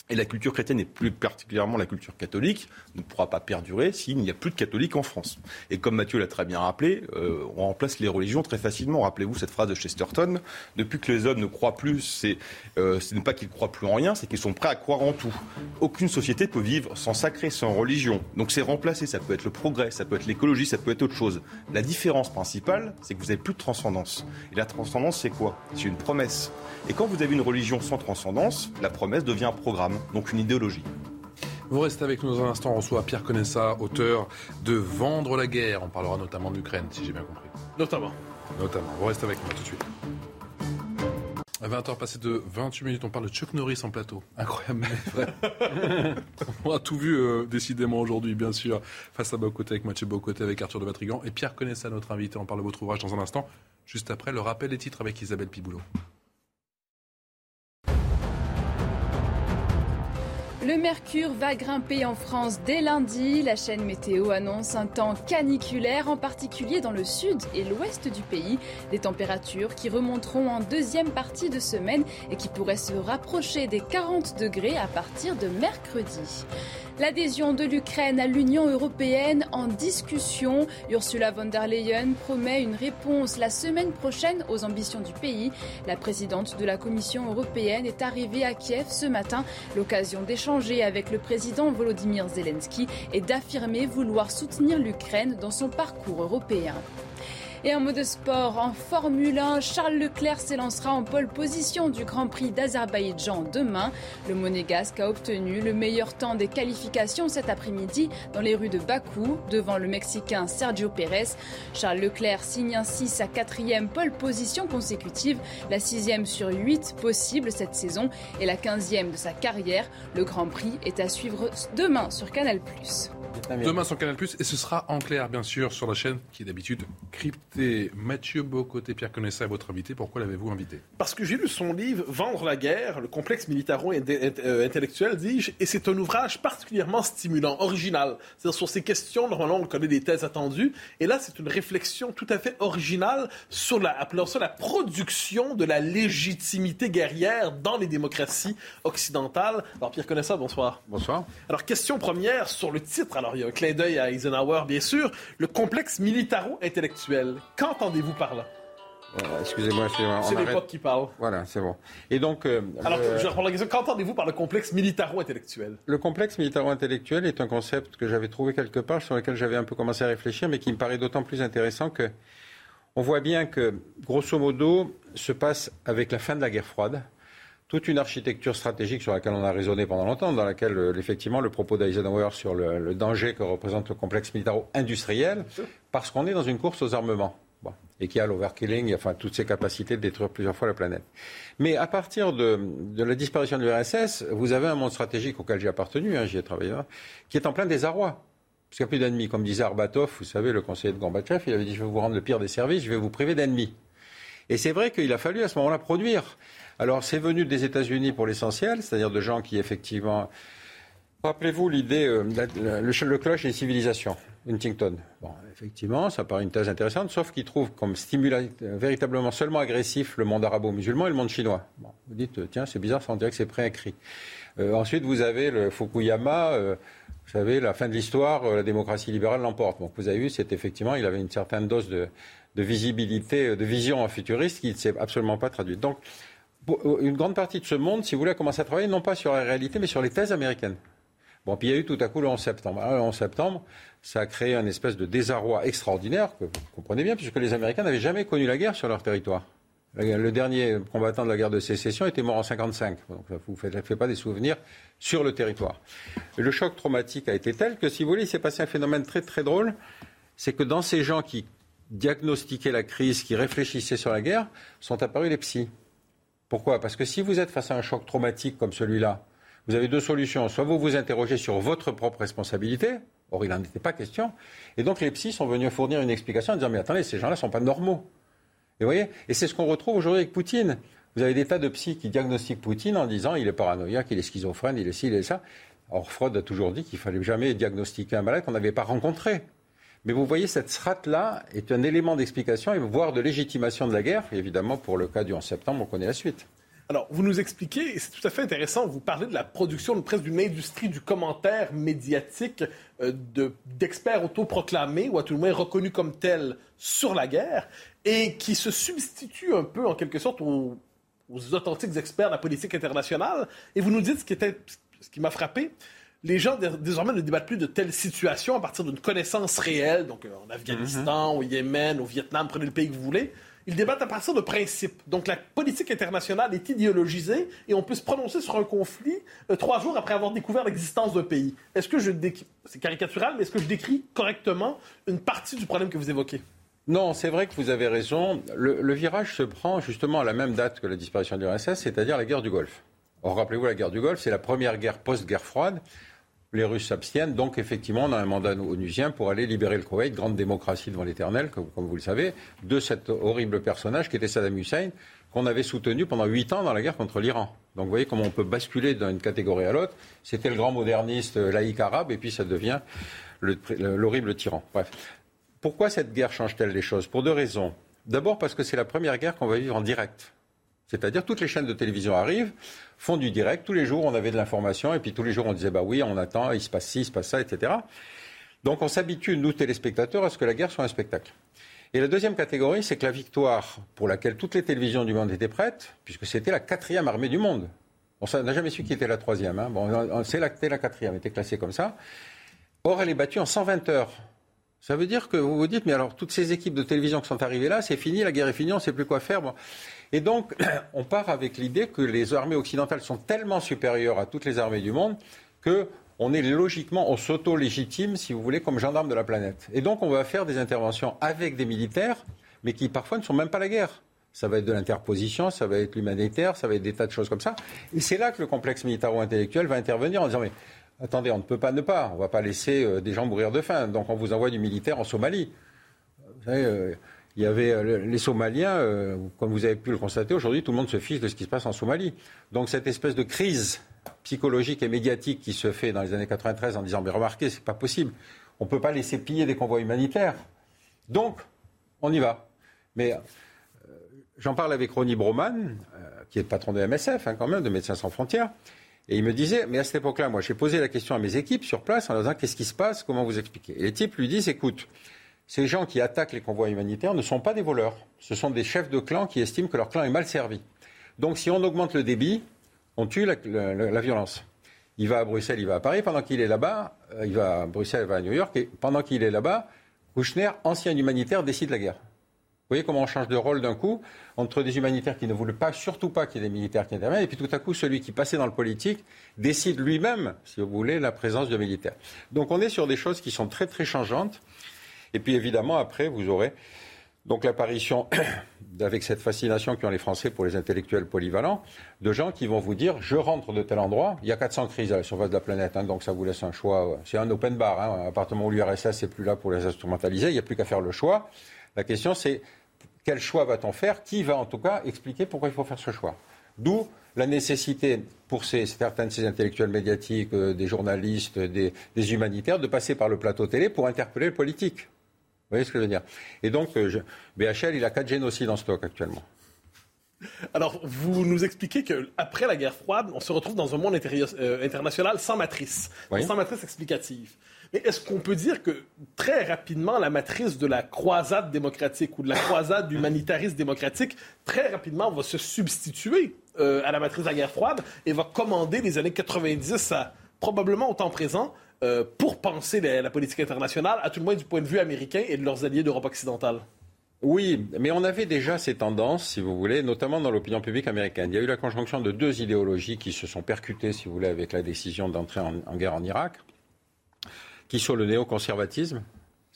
S4: Et la culture chrétienne, et plus particulièrement la culture catholique, ne pourra pas perdurer s'il n'y a plus de catholiques en France. Et comme Mathieu l'a très bien rappelé, euh, on remplace les religions très facilement. Rappelez-vous cette phrase de Chesterton depuis que les hommes ne croient plus, euh, ce n'est pas qu'ils croient plus en rien, c'est qu'ils sont prêts à croire en tout. Aucune société ne peut vivre sans sacré, sans religion. Donc c'est remplacé. Ça peut être le progrès, ça peut être l'écologie, ça peut être autre chose. La différence principale, c'est que vous n'avez plus de transcendance. Et la transcendance, c'est quoi? C'est une promesse. Et quand vous avez une religion sans transcendance, la promesse devient un programme, donc une idéologie.
S1: Vous restez avec nous dans un instant. On reçoit Pierre Conessa, auteur de Vendre la guerre. On parlera notamment de l'Ukraine, si j'ai bien compris.
S2: Notamment.
S1: Notamment. Vous restez avec nous tout de suite. À 20h passé de 28 minutes, on parle de Chuck Norris en plateau. Incroyable, mais vrai. on a tout vu euh, décidément aujourd'hui, bien sûr. Face à Bocoté avec Mathieu Bocoté, avec Arthur de Vatrigan et Pierre Conessa, notre invité. On parle de votre ouvrage dans un instant. Juste après, le rappel des titres avec Isabelle Piboulot.
S3: Le mercure va grimper en France dès lundi. La chaîne météo annonce un temps caniculaire, en particulier dans le sud et l'ouest du pays. Des températures qui remonteront en deuxième partie de semaine et qui pourraient se rapprocher des 40 degrés à partir de mercredi. L'adhésion de l'Ukraine à l'Union européenne en discussion. Ursula von der Leyen promet une réponse la semaine prochaine aux ambitions du pays. La présidente de la Commission européenne est arrivée à Kiev ce matin, l'occasion d'échanger avec le président Volodymyr Zelensky et d'affirmer vouloir soutenir l'Ukraine dans son parcours européen. Et en mode sport, en Formule 1, Charles Leclerc s'élancera en pole position du Grand Prix d'Azerbaïdjan demain. Le monégasque a obtenu le meilleur temps des qualifications cet après-midi dans les rues de Bakou, devant le Mexicain Sergio Pérez. Charles Leclerc signe ainsi sa quatrième pole position consécutive, la sixième sur huit possible cette saison et la quinzième de sa carrière. Le Grand Prix est à suivre demain sur Canal+.
S1: Demain sur Canal+, et ce sera en clair, bien sûr, sur la chaîne qui est d'habitude cryptée. Mathieu Bocoté, Pierre Connaissant est votre invité. Pourquoi l'avez-vous invité?
S2: Parce que j'ai lu son livre « Vendre la guerre, le complexe militaro-intellectuel, dis-je, et c'est un ouvrage particulièrement stimulant, original. C'est-à-dire sur ces questions, normalement, on connaît des thèses attendues, et là, c'est une réflexion tout à fait originale sur la, appelons ça la production de la légitimité guerrière dans les démocraties occidentales. Alors, Pierre Connaissant, bonsoir.
S5: Bonsoir.
S2: Alors, question première sur le titre. Alors, il y a un clin d'œil à Eisenhower, bien sûr. Le complexe militaro-intellectuel. Qu'entendez-vous par là?
S5: Euh, excusez-moi,
S2: c'est l'époque qui parle.
S5: Voilà, c'est bon. Et donc, euh,
S2: alors, je reprends la question. Qu'entendez-vous par le complexe militaro-intellectuel?
S5: Le complexe militaro-intellectuel est un concept que j'avais trouvé quelque part, sur lequel j'avais un peu commencé à réfléchir, mais qui me paraît d'autant plus intéressant que on voit bien que, grosso modo, se passe avec la fin de la guerre froide toute une architecture stratégique sur laquelle on a raisonné pendant longtemps, dans laquelle, euh, effectivement, le propos d'Eisenhower sur le, danger que représente le complexe militaro-industriel, parce qu'on est dans une course aux armements. et qui a l'overkilling, enfin toutes ses capacités de détruire plusieurs fois la planète. Mais à partir de, la disparition de l'URSS, vous avez un monde stratégique auquel j'ai appartenu, hein, j'y ai travaillé, qui est en plein désarroi. Parce qu'il n'y a plus d'ennemis. Comme disait Arbatov, vous savez, le conseiller de Gorbatchev, il avait dit Je vais vous rendre le pire des services, je vais vous priver d'ennemis. Et c'est vrai qu'il a fallu à ce moment-là produire. Alors c'est venu des États-Unis pour l'essentiel, c'est-à-dire de gens qui effectivement. Rappelez-vous l'idée, euh, le, cloche des civilisations, Huntington. Bon, effectivement, ça paraît une thèse intéressante, sauf qu'il trouve comme stimulant véritablement seulement agressif le monde arabo-musulman et le monde chinois. Bon, vous dites, tiens, c'est bizarre, ça on dirait que c'est préécrit. Euh, ensuite, vous avez le Fukuyama. Euh, vous savez, la fin de l'histoire, euh, la démocratie libérale l'emporte. Donc vous avez vu, c'est effectivement, il avait une certaine dose de, visibilité, de vision futuriste qui ne s'est absolument pas traduite. Donc une grande partie de ce monde, si vous voulez, a commencé à travailler non pas sur la réalité, mais sur les thèses américaines. Bon, puis il y a eu tout à coup le 11 septembre. le 11 septembre, ça a créé un espèce de désarroi extraordinaire, que vous comprenez bien, puisque les Américains n'avaient jamais connu la guerre sur leur territoire. Le dernier combattant de la guerre de sécession était mort en 55. Donc, ça ne vous fait, pas des souvenirs sur le territoire. le choc traumatique a été tel que, si vous voulez, il s'est passé un phénomène très très drôle. C'est que dans ces gens qui diagnostiquaient la crise, qui réfléchissaient sur la guerre, sont apparus les psys. Pourquoi? Parce que si vous êtes face à un choc traumatique comme celui-là, vous avez deux solutions. Soit vous vous interrogez sur votre propre responsabilité, or il n'en était pas question, et donc les psys sont venus fournir une explication en disant mais attendez, ces gens-là ne sont pas normaux. Et Et c'est ce qu'on retrouve aujourd'hui avec Poutine. Vous avez des tas de psys qui diagnostiquent Poutine en disant il est paranoïaque, il est schizophrène, il est ci, il est ça. Or, Freud a toujours dit qu'il fallait jamais diagnostiquer un malade qu'on n'avait pas rencontré. Mais vous voyez, cette strate-là est un élément d'explication et voire de légitimation de la guerre. évidemment, pour le cas du 11 septembre, on connaît la suite.
S2: Alors, vous nous expliquez, et c'est tout à fait intéressant, vous parlez de la production presque d'une industrie du commentaire médiatique euh, d'experts autoproclamés, ou à tout le moins reconnus comme tels, sur la guerre, et qui se substitue un peu, en quelque sorte, aux, authentiques experts de la politique internationale. Et vous nous dites ce qui, ce qui m'a frappé, les gens désormais ne débattent plus de telles situations à partir d'une connaissance réelle, donc euh, en Afghanistan, mm-hmm. au Yémen, au Vietnam, prenez le pays que vous voulez. Ils débattent à partir de principes. Donc la politique internationale est idéologisée et on peut se prononcer sur un conflit euh, trois jours après avoir découvert l'existence d'un pays. Est-ce que je décris, c'est caricatural, mais est-ce que je décris correctement une partie du problème que vous évoquez?
S5: Non, c'est vrai que vous avez raison. Le, virage se prend justement à la même date que la disparition de l'URSS, c'est-à-dire la guerre du Golfe. Or, rappelez-vous, la guerre du Golfe, c'est la première guerre post-guerre froide. Les Russes s'abstiennent, donc effectivement, on a un mandat onusien pour aller libérer le Koweït, grande démocratie devant l'éternel, comme, vous le savez, de cet horrible personnage qui était Saddam Hussein, qu'on avait soutenu pendant huit ans dans la guerre contre l'Iran. Donc vous voyez comment on peut basculer d'une catégorie à l'autre. C'était le grand moderniste laïque arabe, et puis ça devient l'horrible tyran. Bref. Pourquoi cette guerre change-t-elle les choses? Pour deux raisons. D'abord parce que c'est la première guerre qu'on va vivre en direct. C'est-à-dire toutes les chaînes de télévision arrivent, font du direct, tous les jours on avait de l'information, et puis tous les jours on disait bah oui, on attend, il se passe ci, il se passe ça, etc. Donc on s'habitue, nous téléspectateurs, à ce que la guerre soit un spectacle. Et la deuxième catégorie, c'est que la victoire pour laquelle toutes les télévisions du monde étaient prêtes, puisque c'était la quatrième armée du monde. On n'a jamais su qui était la troisième. Hein. Bon, c'est la, la quatrième, était classée comme ça. Or, elle est battue en 120 heures. Ça veut dire que vous vous dites, mais alors toutes ces équipes de télévision qui sont arrivées là, c'est fini, la guerre est finie, on ne sait plus quoi faire. Et donc, on part avec l'idée que les armées occidentales sont tellement supérieures à toutes les armées du monde que on est logiquement, on s'auto-légitime, si vous voulez, comme gendarme de la planète. Et donc, on va faire des interventions avec des militaires, mais qui parfois ne sont même pas la guerre. Ça va être de l'interposition, ça va être l'humanitaire, ça va être des tas de choses comme ça. Et c'est là que le complexe militaro-intellectuel va intervenir en disant, mais Attendez, on ne peut pas ne pas. On ne va pas laisser euh, des gens mourir de faim. Donc on vous envoie du militaire en Somalie. Euh, il y avait euh, les Somaliens, comme vous avez pu le constater aujourd'hui, tout le monde se fiche de ce qui se passe en Somalie. Donc cette espèce de crise psychologique et médiatique qui se fait dans les années 93 en disant mais remarquez, c'est pas possible. On ne peut pas laisser piller des convois humanitaires. Donc, on y va. Mais j'en parle avec Ronnie Broman, qui est patron de MSF, hein, quand même, de Médecins sans frontières. Et il me disait, mais à cette époque-là, moi, j'ai posé la question à mes équipes sur place en leur disant qu'est-ce qui se passe, comment vous expliquez. Et les types lui disent, écoute, ces gens qui attaquent les convois humanitaires ne sont pas des voleurs. Ce sont des chefs de clan qui estiment que leur clan est mal servi. Donc, si on augmente le débit, on tue la, violence. Il va à Bruxelles, il va à Paris. Pendant qu'il est là-bas, euh, il va à Bruxelles, il va à New York. Et pendant qu'il est là-bas, Kouchner, ancien humanitaire, décide la guerre. Vous voyez comment on change de rôle d'un coup entre des humanitaires qui ne voulaient pas, surtout pas qu'il y ait des militaires qui interviennent, et puis tout à coup, celui qui passait dans le politique décide lui-même, si vous voulez, la présence de militaires. Donc on est sur des choses qui sont très très changeantes. Et puis évidemment, après, vous aurez donc l'apparition, avec cette fascination qu'ont les Français pour les intellectuels polyvalents, de gens qui vont vous dire je rentre de tel endroit, il y a 400 crises à la surface de la planète, hein, donc ça vous laisse un choix. C'est un open bar, hein, du moment où l'URSS n'est plus là pour les instrumentaliser, il n'y a plus qu'à faire le choix. La question c'est quel choix va-t-on faire? Qui va en tout cas expliquer pourquoi il faut faire ce choix? D'où la nécessité pour certains de ces intellectuels médiatiques, euh, des journalistes, des, des, humanitaires, de passer par le plateau télé pour interpeller le politique. Vous voyez ce que je veux dire? Et donc, euh, BHL, il a quatre génocides en stock actuellement.
S2: Alors, vous nous expliquez qu'après la guerre froide, on se retrouve dans un monde euh, international sans matrice, sans matrice explicative. Mais est-ce qu'on peut dire que très rapidement, la matrice de la croisade démocratique ou de la croisade humanitarisme démocratique, très rapidement, va se substituer euh, à la matrice de la guerre froide et va commander les années 90 à probablement au temps présent euh, pour penser la, politique internationale, à tout le moins du point de vue américain et de leurs alliés d'Europe occidentale.
S5: Oui, mais on avait déjà ces tendances, si vous voulez, notamment dans l'opinion publique américaine. Il y a eu la conjonction de deux idéologies qui se sont percutées, si vous voulez, avec la décision d'entrer en guerre en Irak, qui sont le néoconservatisme,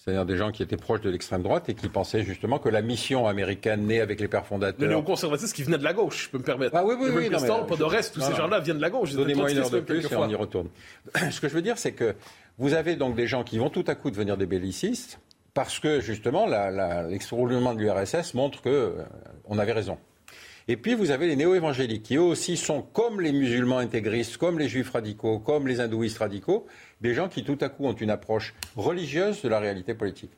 S5: c'est-à-dire des gens qui étaient proches de l'extrême droite et qui pensaient justement que la mission américaine née avec les pères fondateurs. Le
S2: néoconservatisme qui venait de la gauche, je peux me permettre.
S5: Ah oui, oui, oui.
S2: Pas de reste, tous ces gens-là viennent de la gauche.
S5: Donnez-moi une heure de plus et on y retourne. Ce que je veux dire, c'est que vous avez donc des gens qui vont tout à coup devenir des bellicistes parce que justement, l'exroulement de l'URSS montre qu'on euh, avait raison. Et puis vous avez les néo-évangéliques qui eux aussi sont comme les musulmans intégristes, comme les juifs radicaux, comme les hindouistes radicaux, des gens qui tout à coup ont une approche religieuse de la réalité politique.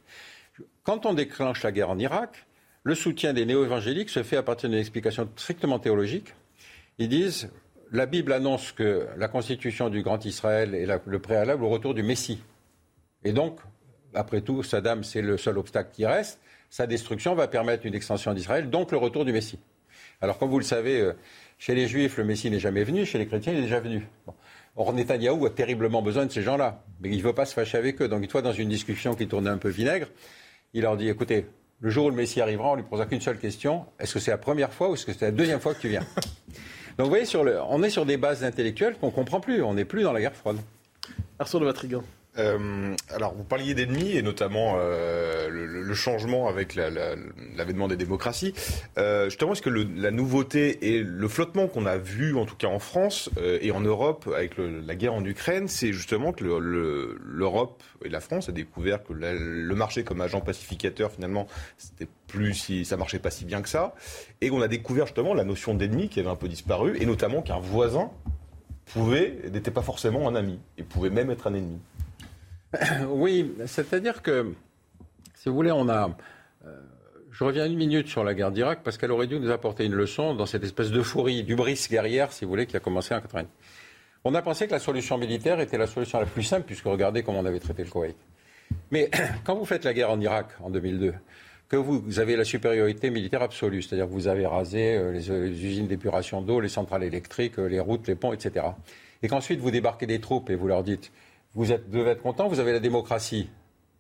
S5: Quand on déclenche la guerre en Irak, le soutien des néo-évangéliques se fait à partir d'une explication strictement théologique. Ils disent la Bible annonce que la constitution du Grand Israël est le préalable au retour du Messie. Et donc, après tout, Saddam, c'est le seul obstacle qui reste. Sa destruction va permettre une extension d'Israël, donc le retour du Messie. Alors, comme vous le savez, euh, chez les Juifs, le Messie n'est jamais venu, chez les chrétiens, il est déjà venu. Or, Netanyahou a terriblement besoin de ces gens-là. Mais il ne veut pas se fâcher avec eux. Donc, une fois, dans une discussion qui tournait un peu vinaigre, il leur dit écoutez, le jour où le Messie arrivera, on lui posera qu'une seule question est-ce que c'est la première fois ou est-ce que c'est la deuxième fois que tu viens? Donc, vous voyez, sur le, on est sur des bases intellectuelles qu'on ne comprend plus. On n'est plus dans la guerre froide.
S2: Arthur de Matrigan.
S4: Euh, alors, vous parliez d'ennemis et notamment euh, le, changement avec l'avènement des démocraties. Euh, justement, est-ce que la nouveauté et le flottement qu'on a vu, en tout cas en France et en Europe, avec la guerre en Ukraine, c'est justement que l'Europe et la France a découvert que le marché comme agent pacificateur, finalement, c'était plus ça marchait pas si bien que ça, et qu'on a découvert justement la notion d'ennemi qui avait un peu disparu, et notamment qu'un voisin pouvait n'était pas forcément un ami, et pouvait même être un ennemi.
S5: Oui, c'est-à-dire que, si vous voulez, on a. Euh, je reviens une minute sur la guerre d'Irak parce qu'elle aurait dû nous apporter une leçon dans cette espèce d'euphorie, d'ubris guerrière, si vous voulez, qui a commencé en 80. On a pensé que la solution militaire était la solution la plus simple, puisque regardez comment on avait traité le Koweït. Mais quand vous faites la guerre en Irak en 2002, que vous, avez la supériorité militaire absolue, c'est-à-dire que vous avez rasé euh, les, usines d'épuration d'eau, les centrales électriques, euh, les routes, les ponts, etc. Et qu'ensuite vous débarquez des troupes et vous leur dites vous devez être content, vous avez la démocratie.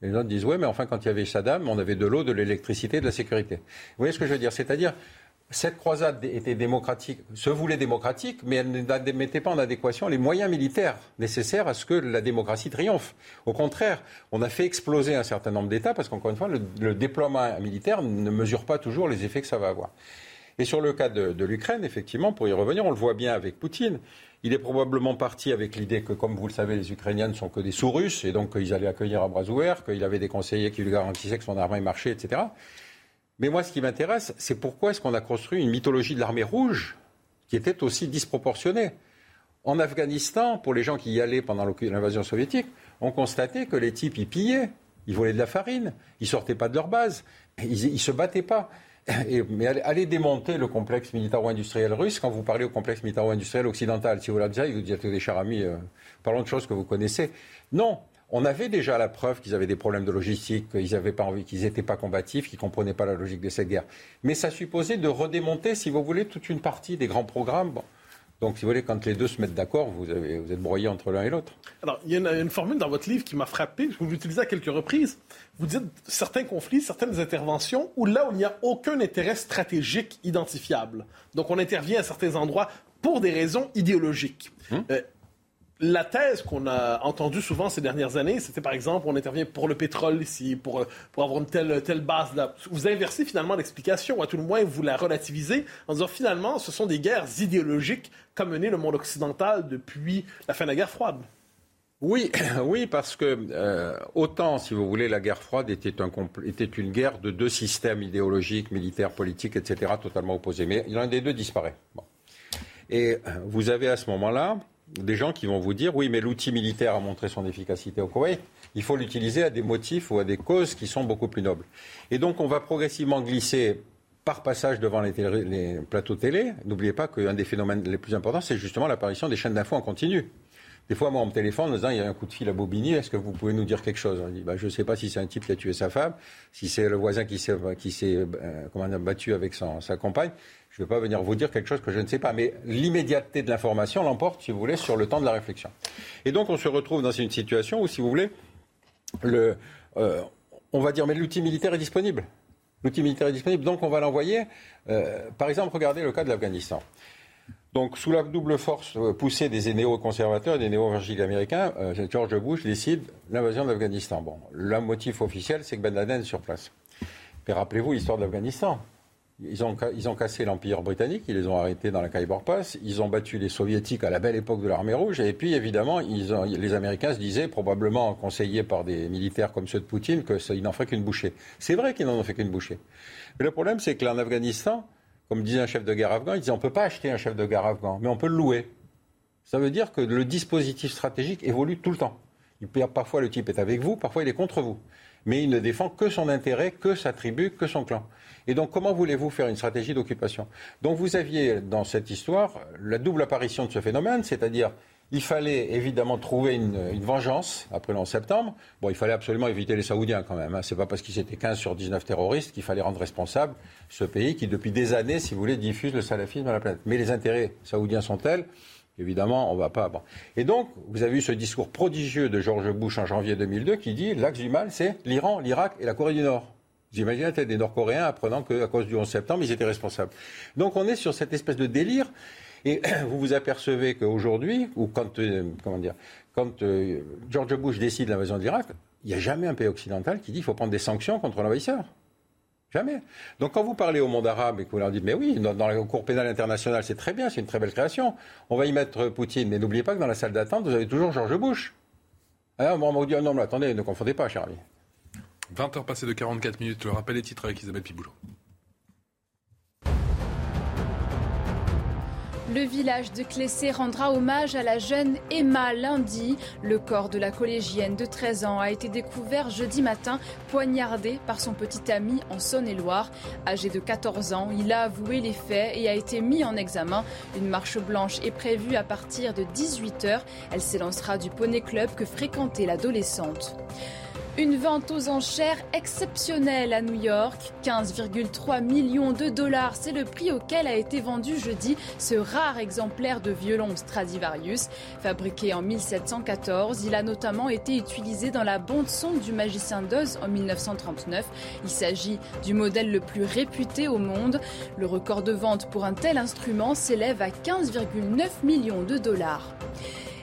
S5: Les autres disent, oui, mais enfin, quand il y avait Saddam, on avait de l'eau, de l'électricité, de la sécurité. Vous voyez ce que je veux dire? C'est-à-dire, cette croisade était démocratique, se voulait démocratique, mais elle ne mettait pas en adéquation les moyens militaires nécessaires à ce que la démocratie triomphe. Au contraire, on a fait exploser un certain nombre d'États parce qu'encore une fois, le, déploiement militaire ne mesure pas toujours les effets que ça va avoir. Et sur le cas de l'Ukraine, effectivement, pour y revenir, on le voit bien avec Poutine. Il est probablement parti avec l'idée que, comme vous le savez, les Ukrainiens ne sont que des sous-russes et donc qu'ils allaient accueillir à bras ouverts, qu'il avait des conseillers qui lui garantissaient que son armée marchait, etc. Mais moi, ce qui m'intéresse, c'est pourquoi est-ce qu'on a construit une mythologie de l'armée rouge qui était aussi disproportionnée? En Afghanistan, pour les gens qui y allaient pendant l'invasion soviétique, on constatait que les types, ils pillaient, ils volaient de la farine, ils sortaient pas de leur base, ils, ne se battaient pas mais allez, démonter le complexe militaro-industriel russe quand vous parlez au complexe militaro-industriel occidental. Si vous l'avez déjà, vous dites, des chers amis, euh, parlons de choses que vous connaissez. Non, on avait déjà la preuve qu'ils avaient des problèmes de logistique, qu'ils n'avaient pas envie, qu'ils n'étaient pas combatifs, qu'ils ne comprenaient pas la logique de cette guerre. Mais ça supposait de redémonter, si vous voulez, toute une partie des grands programmes. Donc, si vous voulez, quand les deux se mettent d'accord, vous, vous êtes broyé entre l'un et l'autre.
S2: Alors, il y a une, formule dans votre livre qui m'a frappé, vous l'utilisez à quelques reprises. Vous dites certains conflits, certaines interventions, où là où il n'y a aucun intérêt stratégique identifiable. Donc, on intervient à certains endroits pour des raisons idéologiques. Hum. Euh, la thèse qu'on a entendue souvent ces dernières années, c'était par exemple, on intervient pour le pétrole ici, pour, pour avoir une telle, telle base là. Vous inversez finalement l'explication, à tout le moins vous la relativisez en disant finalement, ce sont des guerres idéologiques qu'a mené le monde occidental depuis la fin de la guerre froide.
S5: Oui, oui, parce que euh, autant, si vous voulez, la guerre froide était, un, était une guerre de deux systèmes idéologiques, militaires, politiques, etc., totalement opposés. Mais l'un des deux disparaît. Et euh, vous avez à ce moment-là des gens qui vont vous dire oui, mais l'outil militaire a montré son efficacité au Koweït. Il faut l'utiliser à des motifs ou à des causes qui sont beaucoup plus nobles. Et donc, on va progressivement glisser par passage devant les, plateaux télé. N'oubliez pas qu'un des phénomènes les plus importants, c'est justement l'apparition des chaînes d'infos en continu. Des fois, moi, on me téléphone en disant il y a un coup de fil à Bobigny, est-ce que vous pouvez nous dire quelque chose? On dit bah, je ne sais pas si c'est un type qui a tué sa femme, si c'est le voisin qui s'est, euh, battu avec sa compagne. Je ne vais pas venir vous dire quelque chose que je ne sais pas, mais l'immédiateté de l'information l'emporte, si vous voulez, sur le temps de la réflexion. Et donc, on se retrouve dans une situation où, si vous voulez, le, euh, on va dire mais l'outil militaire est disponible. L'outil militaire est disponible, donc on va l'envoyer. Euh, par exemple, regardez le cas de l'Afghanistan. Donc, sous la double force euh, poussée des néo-conservateurs et des néo-évangéliques américains, George Bush décide l'invasion de l'Afghanistan. Bon, le motif officiel, c'est que Ben Laden est sur place. Mais rappelez-vous l'histoire de l'Afghanistan. Ils ont, ils ont cassé l'Empire britannique, ils les ont arrêtés dans la Khyber Pass, ils ont battu les soviétiques à la belle époque de l'armée rouge, et puis évidemment, les Américains se disaient, probablement conseillés par des militaires comme ceux de Poutine, qu'ils n'en feraient qu'une bouchée. C'est vrai qu'ils n'en ont fait qu'une bouchée. Mais le problème, c'est que en Afghanistan, comme disait un chef de guerre afghan, il disait on ne peut pas acheter un chef de guerre afghan, mais on peut le louer. Ça veut dire que le dispositif stratégique évolue tout le temps. Parfois, le type est avec vous, parfois, il est contre vous. Mais il ne défend que son intérêt, que sa tribu, que son clan. Et donc, comment voulez-vous faire une stratégie d'occupation? Donc, vous aviez dans cette histoire la double apparition de ce phénomène, c'est-à-dire il fallait évidemment trouver une, vengeance après le 11 septembre. Bon, il fallait absolument éviter les Saoudiens quand même. Hein. Ce n'est pas parce qu'ils étaient 15 sur 19 terroristes qu'il fallait rendre responsable ce pays qui, depuis des années, si vous voulez, diffuse le salafisme à la planète. Mais les intérêts saoudiens sont tels Évidemment, on ne va pas. Et donc, vous avez eu ce discours prodigieux de George Bush en janvier 2002 qui dit l'axe du mal, c'est l'Iran, l'Irak et la Corée du Nord. Vous imaginez des Nord-Coréens apprenant qu'à cause du 11 septembre, ils étaient responsables. Donc on est sur cette espèce de délire. Et vous vous apercevez qu'aujourd'hui, ou quand, euh, comment dire, quand euh, George Bush décide l'invasion de il n'y a jamais un pays occidental qui dit qu'il faut prendre des sanctions contre l'envahisseur. Jamais. Donc quand vous parlez au monde arabe et que vous leur dites, mais oui, dans, dans la Cour pénale internationale, c'est très bien, c'est une très belle création, on va y mettre Poutine, mais n'oubliez pas que dans la salle d'attente, vous avez toujours George Bush. Alors, on va dire, non, mais attendez, ne confondez pas, ami.
S1: 20h passées de 44 minutes. Le rappel des titres avec Isabelle Piboulot.
S3: Le village de Clessé rendra hommage à la jeune Emma lundi. Le corps de la collégienne de 13 ans a été découvert jeudi matin, poignardé par son petit ami en Saône-et-Loire. Âgé de 14 ans, il a avoué les faits et a été mis en examen. Une marche blanche est prévue à partir de 18h. Elle s'élancera du Poney Club que fréquentait l'adolescente. Une vente aux enchères exceptionnelle à New York. 15,3 millions de dollars, c'est le prix auquel a été vendu jeudi ce rare exemplaire de violon Stradivarius. Fabriqué en 1714, il a notamment été utilisé dans la bande-son du Magicien d'Oz en 1939. Il s'agit du modèle le plus réputé au monde. Le record de vente pour un tel instrument s'élève à 15,9 millions de dollars.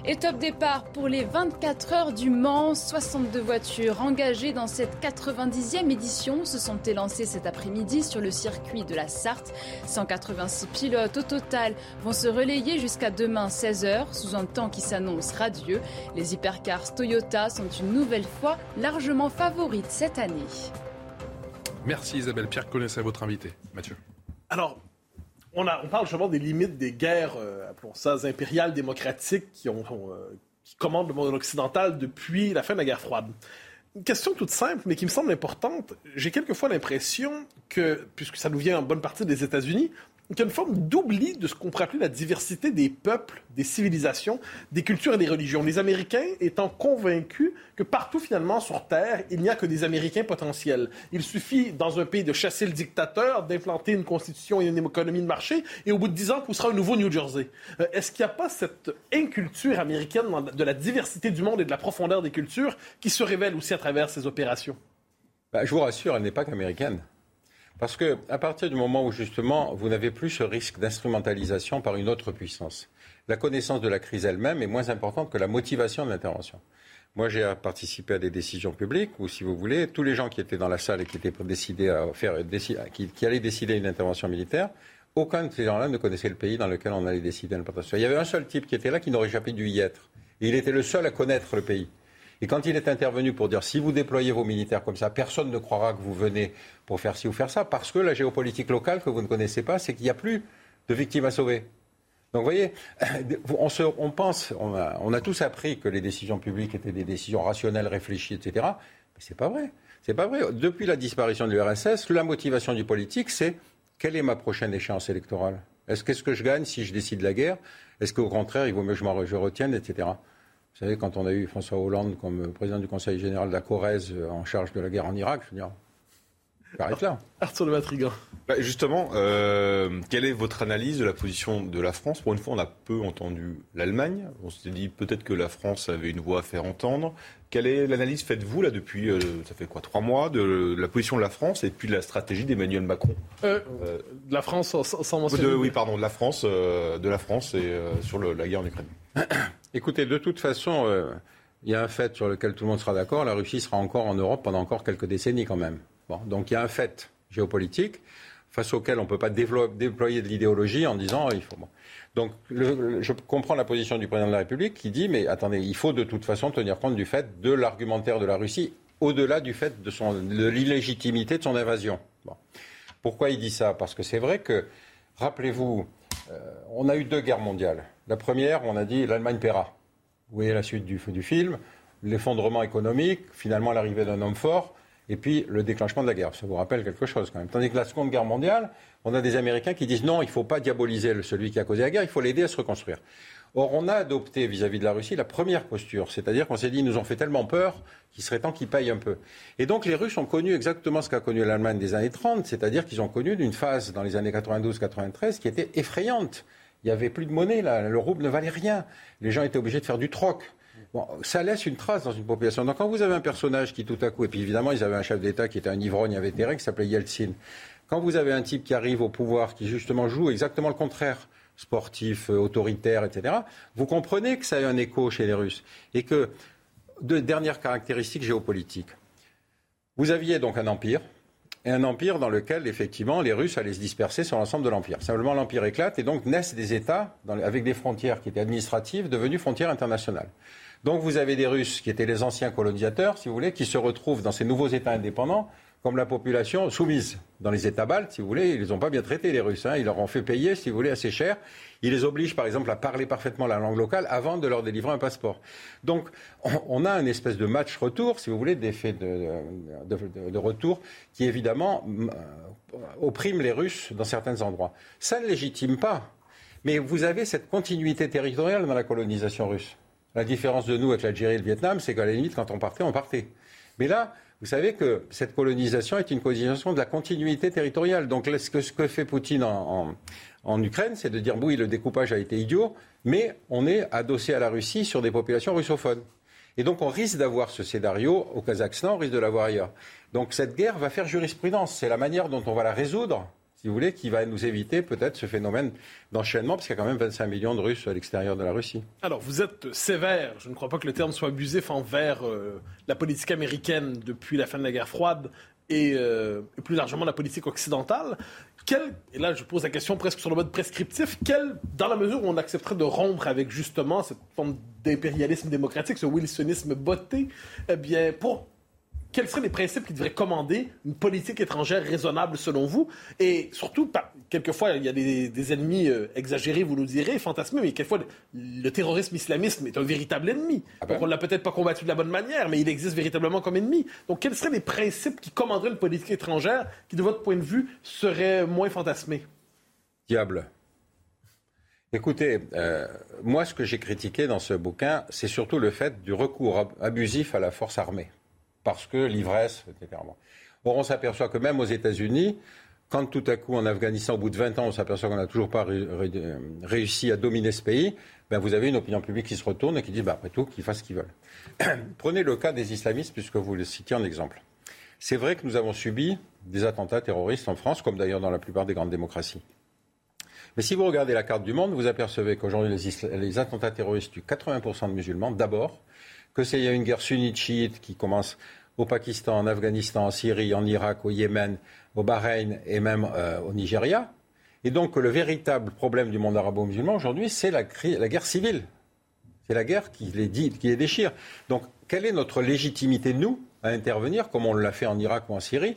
S3: Et top départ pour les 24 heures du Mans. 62 voitures engagées dans cette 90e édition se sont élancées cet après-midi sur le circuit de la Sarthe. 186 pilotes au total vont se relayer jusqu'à demain 16h sous un temps qui s'annonce radieux. Les hypercars Toyota sont une nouvelle fois largement favorites cette année.
S1: Merci Isabelle. Pierre connaissait votre invité. Mathieu.
S2: Alors, on, parle justement des limites des guerres, euh, appelons ça, impériales démocratiques qui, euh, qui commandent le monde occidental depuis la fin de la guerre froide. Une question toute simple, mais qui me semble importante. J'ai quelquefois l'impression que, puisque ça nous vient en bonne partie des États-Unis, qu'il y a une forme d'oubli de ce qu'on pourrait appeler la diversité des peuples, des civilisations, des cultures et des religions. Les Américains étant convaincus que partout finalement sur Terre, il n'y a que des Américains potentiels. Il suffit dans un pays de chasser le dictateur, d'implanter une constitution et une économie de marché, et au bout de dix ans, poussera un nouveau New Jersey. Euh, est-ce qu'il n'y a pas cette inculture américaine de la diversité du monde et de la profondeur des cultures qui se révèle aussi à travers ces opérations?
S5: Bah, je vous rassure, elle n'est pas qu'américaine. Parce que à partir du moment où justement vous n'avez plus ce risque d'instrumentalisation par une autre puissance, la connaissance de la crise elle-même est moins importante que la motivation de l'intervention. Moi, j'ai participé à des décisions publiques où, si vous voulez, tous les gens qui étaient dans la salle et qui étaient décidés à faire, qui, qui allaient décider une intervention militaire, aucun de ces gens-là ne connaissait le pays dans lequel on allait décider une intervention. Il y avait un seul type qui était là qui n'aurait jamais dû y être. Et il était le seul à connaître le pays. Et quand il est intervenu pour dire si vous déployez vos militaires comme ça, personne ne croira que vous venez pour faire ci ou faire ça, parce que la géopolitique locale que vous ne connaissez pas, c'est qu'il n'y a plus de victimes à sauver. Donc vous voyez, on, se, on pense, on a, on a, tous appris que les décisions publiques étaient des décisions rationnelles, réfléchies, etc. Mais c'est pas vrai. C'est pas vrai. Depuis la disparition de l'URSS, la motivation du politique, c'est quelle est ma prochaine échéance électorale? Est-ce qu'est-ce que je gagne si je décide la guerre? Est-ce qu'au contraire, il vaut mieux que je, je retienne, etc. Vous savez, quand on a eu François Hollande comme président du Conseil général de la Corrèze en charge de la guerre en Irak, je veux dire, J'arrête là.
S2: Arthur de Matrigan.
S4: Bah, justement, euh, quelle est votre analyse de la position de la France Pour une fois, on a peu entendu l'Allemagne. On s'est dit peut-être que la France avait une voix à faire entendre. Quelle est l'analyse faites-vous là depuis, euh, ça fait quoi, trois mois, de, la position de la France et puis de la stratégie d'Emmanuel Macron
S2: euh, De la France sans, mentionner.
S4: oui, pardon, de la France, de la France et sur la guerre en Ukraine.
S5: Écoutez, de toute façon, il y a un fait sur lequel tout le monde sera d'accord. La Russie sera encore en Europe pendant encore quelques décennies quand même donc il y a un fait géopolitique face auquel on ne peut pas déployer de l'idéologie en disant il faut. Donc je comprends la position du président de la République qui dit mais attendez, il faut de toute façon tenir compte du fait de l'argumentaire de la Russie au-delà du fait de, de l'illégitimité de son invasion. Pourquoi il dit ça? Parce que c'est vrai que, rappelez-vous, euh, on a eu deux guerres mondiales. La première, on a dit l'Allemagne paiera. Vous voyez la suite du, film, l'effondrement économique, finalement l'arrivée d'un homme fort et puis le déclenchement de la guerre. Ça vous rappelle quelque chose quand même. Tandis que la Seconde Guerre mondiale, on a des Américains qui disent non, il ne faut pas diaboliser celui qui a causé la guerre, il faut l'aider à se reconstruire. Or, on a adopté vis-à-vis de la Russie la première posture, c'est-à-dire qu'on s'est dit, ils nous ont fait tellement peur qu'il serait temps qu'ils payent un peu. Et donc, les Russes ont connu exactement ce qu'a connu l'Allemagne des années 30, c'est-à-dire qu'ils ont connu une phase dans les années 92-93 qui était effrayante. Il n'y avait plus de monnaie, là. le rouble ne valait rien. Les gens étaient obligés de faire du troc. Bon, ça laisse une trace dans une population. Donc quand vous avez un personnage qui tout à coup, et puis évidemment ils avaient un chef d'État qui était un ivrogne invétéré qui s'appelait Yeltsin. Quand vous avez un type qui arrive au pouvoir, qui justement joue exactement le contraire, sportif, euh, autoritaire, etc., vous comprenez que ça a un écho chez les Russes. Et que, deux dernières caractéristiques géopolitiques. Vous aviez donc un empire, et un empire dans lequel, effectivement, les Russes allaient se disperser sur l'ensemble de l'empire. Simplement, l'empire éclate et donc naissent des États avec des frontières qui étaient administratives devenues frontières internationales. Donc vous avez des Russes qui étaient les anciens colonisateurs, si vous voulez, qui se retrouvent dans ces nouveaux États indépendants comme la population soumise. Dans les États baltes, si vous voulez, ils les ont pas bien traités, les Russes. Hein. Ils leur ont fait payer, si vous voulez, assez cher. Ils les obligent, par exemple, à parler parfaitement la langue locale avant de leur délivrer un passeport. Donc, on, a une espèce de match retour, si vous voulez, d'effet de, de, retour qui, évidemment, euh, opprime les Russes dans certains endroits. Ça ne légitime pas. Mais vous avez cette continuité territoriale dans la colonisation russe. La différence de nous avec l'Algérie et le Vietnam, c'est qu'à la limite, quand on partait, on partait. Mais là, vous savez que cette colonisation est une colonisation de la continuité territoriale. Donc ce que, fait Poutine en, en, Ukraine, c'est de dire oui, le découpage a été idiot, mais on est adossé à la Russie sur des populations russophones. Et donc on risque d'avoir ce scénario au Kazakhstan, on risque de l'avoir ailleurs. Donc cette guerre va faire jurisprudence. C'est la manière dont on va la résoudre si vous voulez, qui va nous éviter peut-être ce phénomène d'enchaînement, parce qu'il y a quand même 25 millions de Russes à l'extérieur de la Russie.
S2: Alors, vous êtes sévère, je ne crois pas que le terme soit abusif envers euh, la politique américaine depuis la fin de la guerre froide et, euh, plus largement la politique occidentale. Et là je pose la question presque sur le mode prescriptif, quel, dans la mesure où on accepterait de rompre avec justement cette forme d'impérialisme démocratique, ce wilsonisme botté, eh bien, pour quels seraient les principes qui devraient commander une politique étrangère raisonnable selon vous? Et surtout, quelquefois, il y a des, ennemis euh, exagérés, vous nous direz, fantasmés, mais quelquefois, le terrorisme islamisme est un véritable ennemi. Ah ben. Donc, on ne l'a peut-être pas combattu de la bonne manière, mais il existe véritablement comme ennemi. Donc, quels seraient les principes qui commanderaient une politique étrangère qui, de votre point de vue, serait moins fantasmée?
S5: Diable. Écoutez, euh, moi, ce que j'ai critiqué dans ce bouquin, c'est surtout le fait du recours abusif à la force armée parce que l'ivresse, etc. Or, on s'aperçoit que même aux États-Unis, quand tout à coup en Afghanistan, au bout de 20 ans, on s'aperçoit qu'on n'a toujours pas réussi à dominer ce pays, ben vous avez une opinion publique qui se retourne et qui dit, ben après tout, qu'ils fassent ce qu'ils veulent. Prenez le cas des islamistes, puisque vous le citiez en exemple. C'est vrai que nous avons subi des attentats terroristes en France, comme d'ailleurs dans la plupart des grandes démocraties. Mais si vous regardez la carte du monde, vous apercevez qu'aujourd'hui, les, attentats terroristes tuent 80% de musulmans, d'abord, que c'est y a une guerre sunnite-chiite qui commence au Pakistan, en Afghanistan, en Syrie, en Irak, au Yémen, au Bahreïn et même euh, au Nigeria. Et donc le véritable problème du monde arabo-musulman aujourd'hui, c'est la, guerre civile. C'est la guerre qui les, dit, qui les déchire. Donc quelle est notre légitimité, nous, à intervenir, comme on l'a fait en Irak ou en Syrie,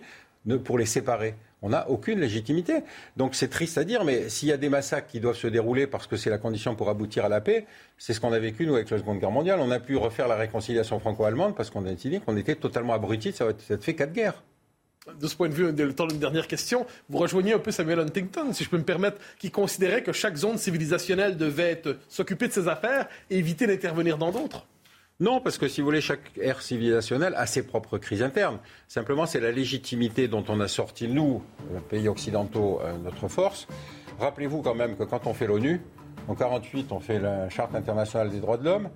S5: pour les séparer? On n'a aucune légitimité. Donc c'est triste à dire, mais s'il y a des massacres qui doivent se dérouler parce que c'est la condition pour aboutir à la paix, c'est ce qu'on a vécu, nous, avec la Seconde Guerre mondiale. On a pu refaire la réconciliation franco-allemande parce qu'on a dit qu'on était totalement abrutis de cette fait quatre guerres.
S2: De ce point de vue, le temps d'une dernière question, vous rejoignez un peu Samuel Huntington, si je peux me permettre, qui considérait que chaque zone civilisationnelle devait s'occuper de ses affaires et éviter d'intervenir dans d'autres.
S5: Non, parce que si vous voulez, chaque ère civilisationnelle a ses propres crises internes. Simplement, c'est la légitimité dont on a sorti, nous, pays occidentaux, euh, notre force. Rappelez-vous quand même que quand on fait l'ONU, en 1948, on fait la Charte internationale des droits de l'homme.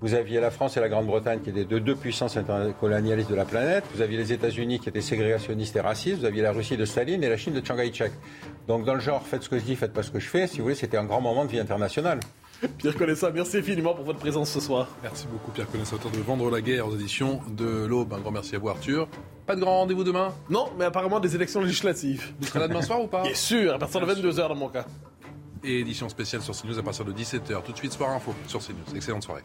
S5: Vous aviez la France et la Grande-Bretagne qui étaient deux puissances colonialistes de la planète. Vous aviez les États-Unis qui étaient ségrégationnistes et racistes. Vous aviez la Russie de Staline et la Chine de Chiang Kai-shek. Donc, dans le genre, faites ce que je dis, faites pas ce que je fais, si vous voulez, c'était un grand moment de vie internationale.
S2: Pierre Connaissant, merci infiniment pour votre présence ce soir.
S1: Merci beaucoup Pierre Connaissant, auteur de Vendre la guerre aux éditions de l'Aube. Un grand merci à vous Arthur. Pas de grand rendez-vous demain?
S2: Non, mais apparemment des élections législatives.
S1: Vous serez là demain soir ou pas?
S2: Bien sûr, à partir de 22h dans mon cas.
S1: Et édition spéciale sur CNews à partir de 17h. Tout de suite, Soir Info sur CNews. Excellente soirée.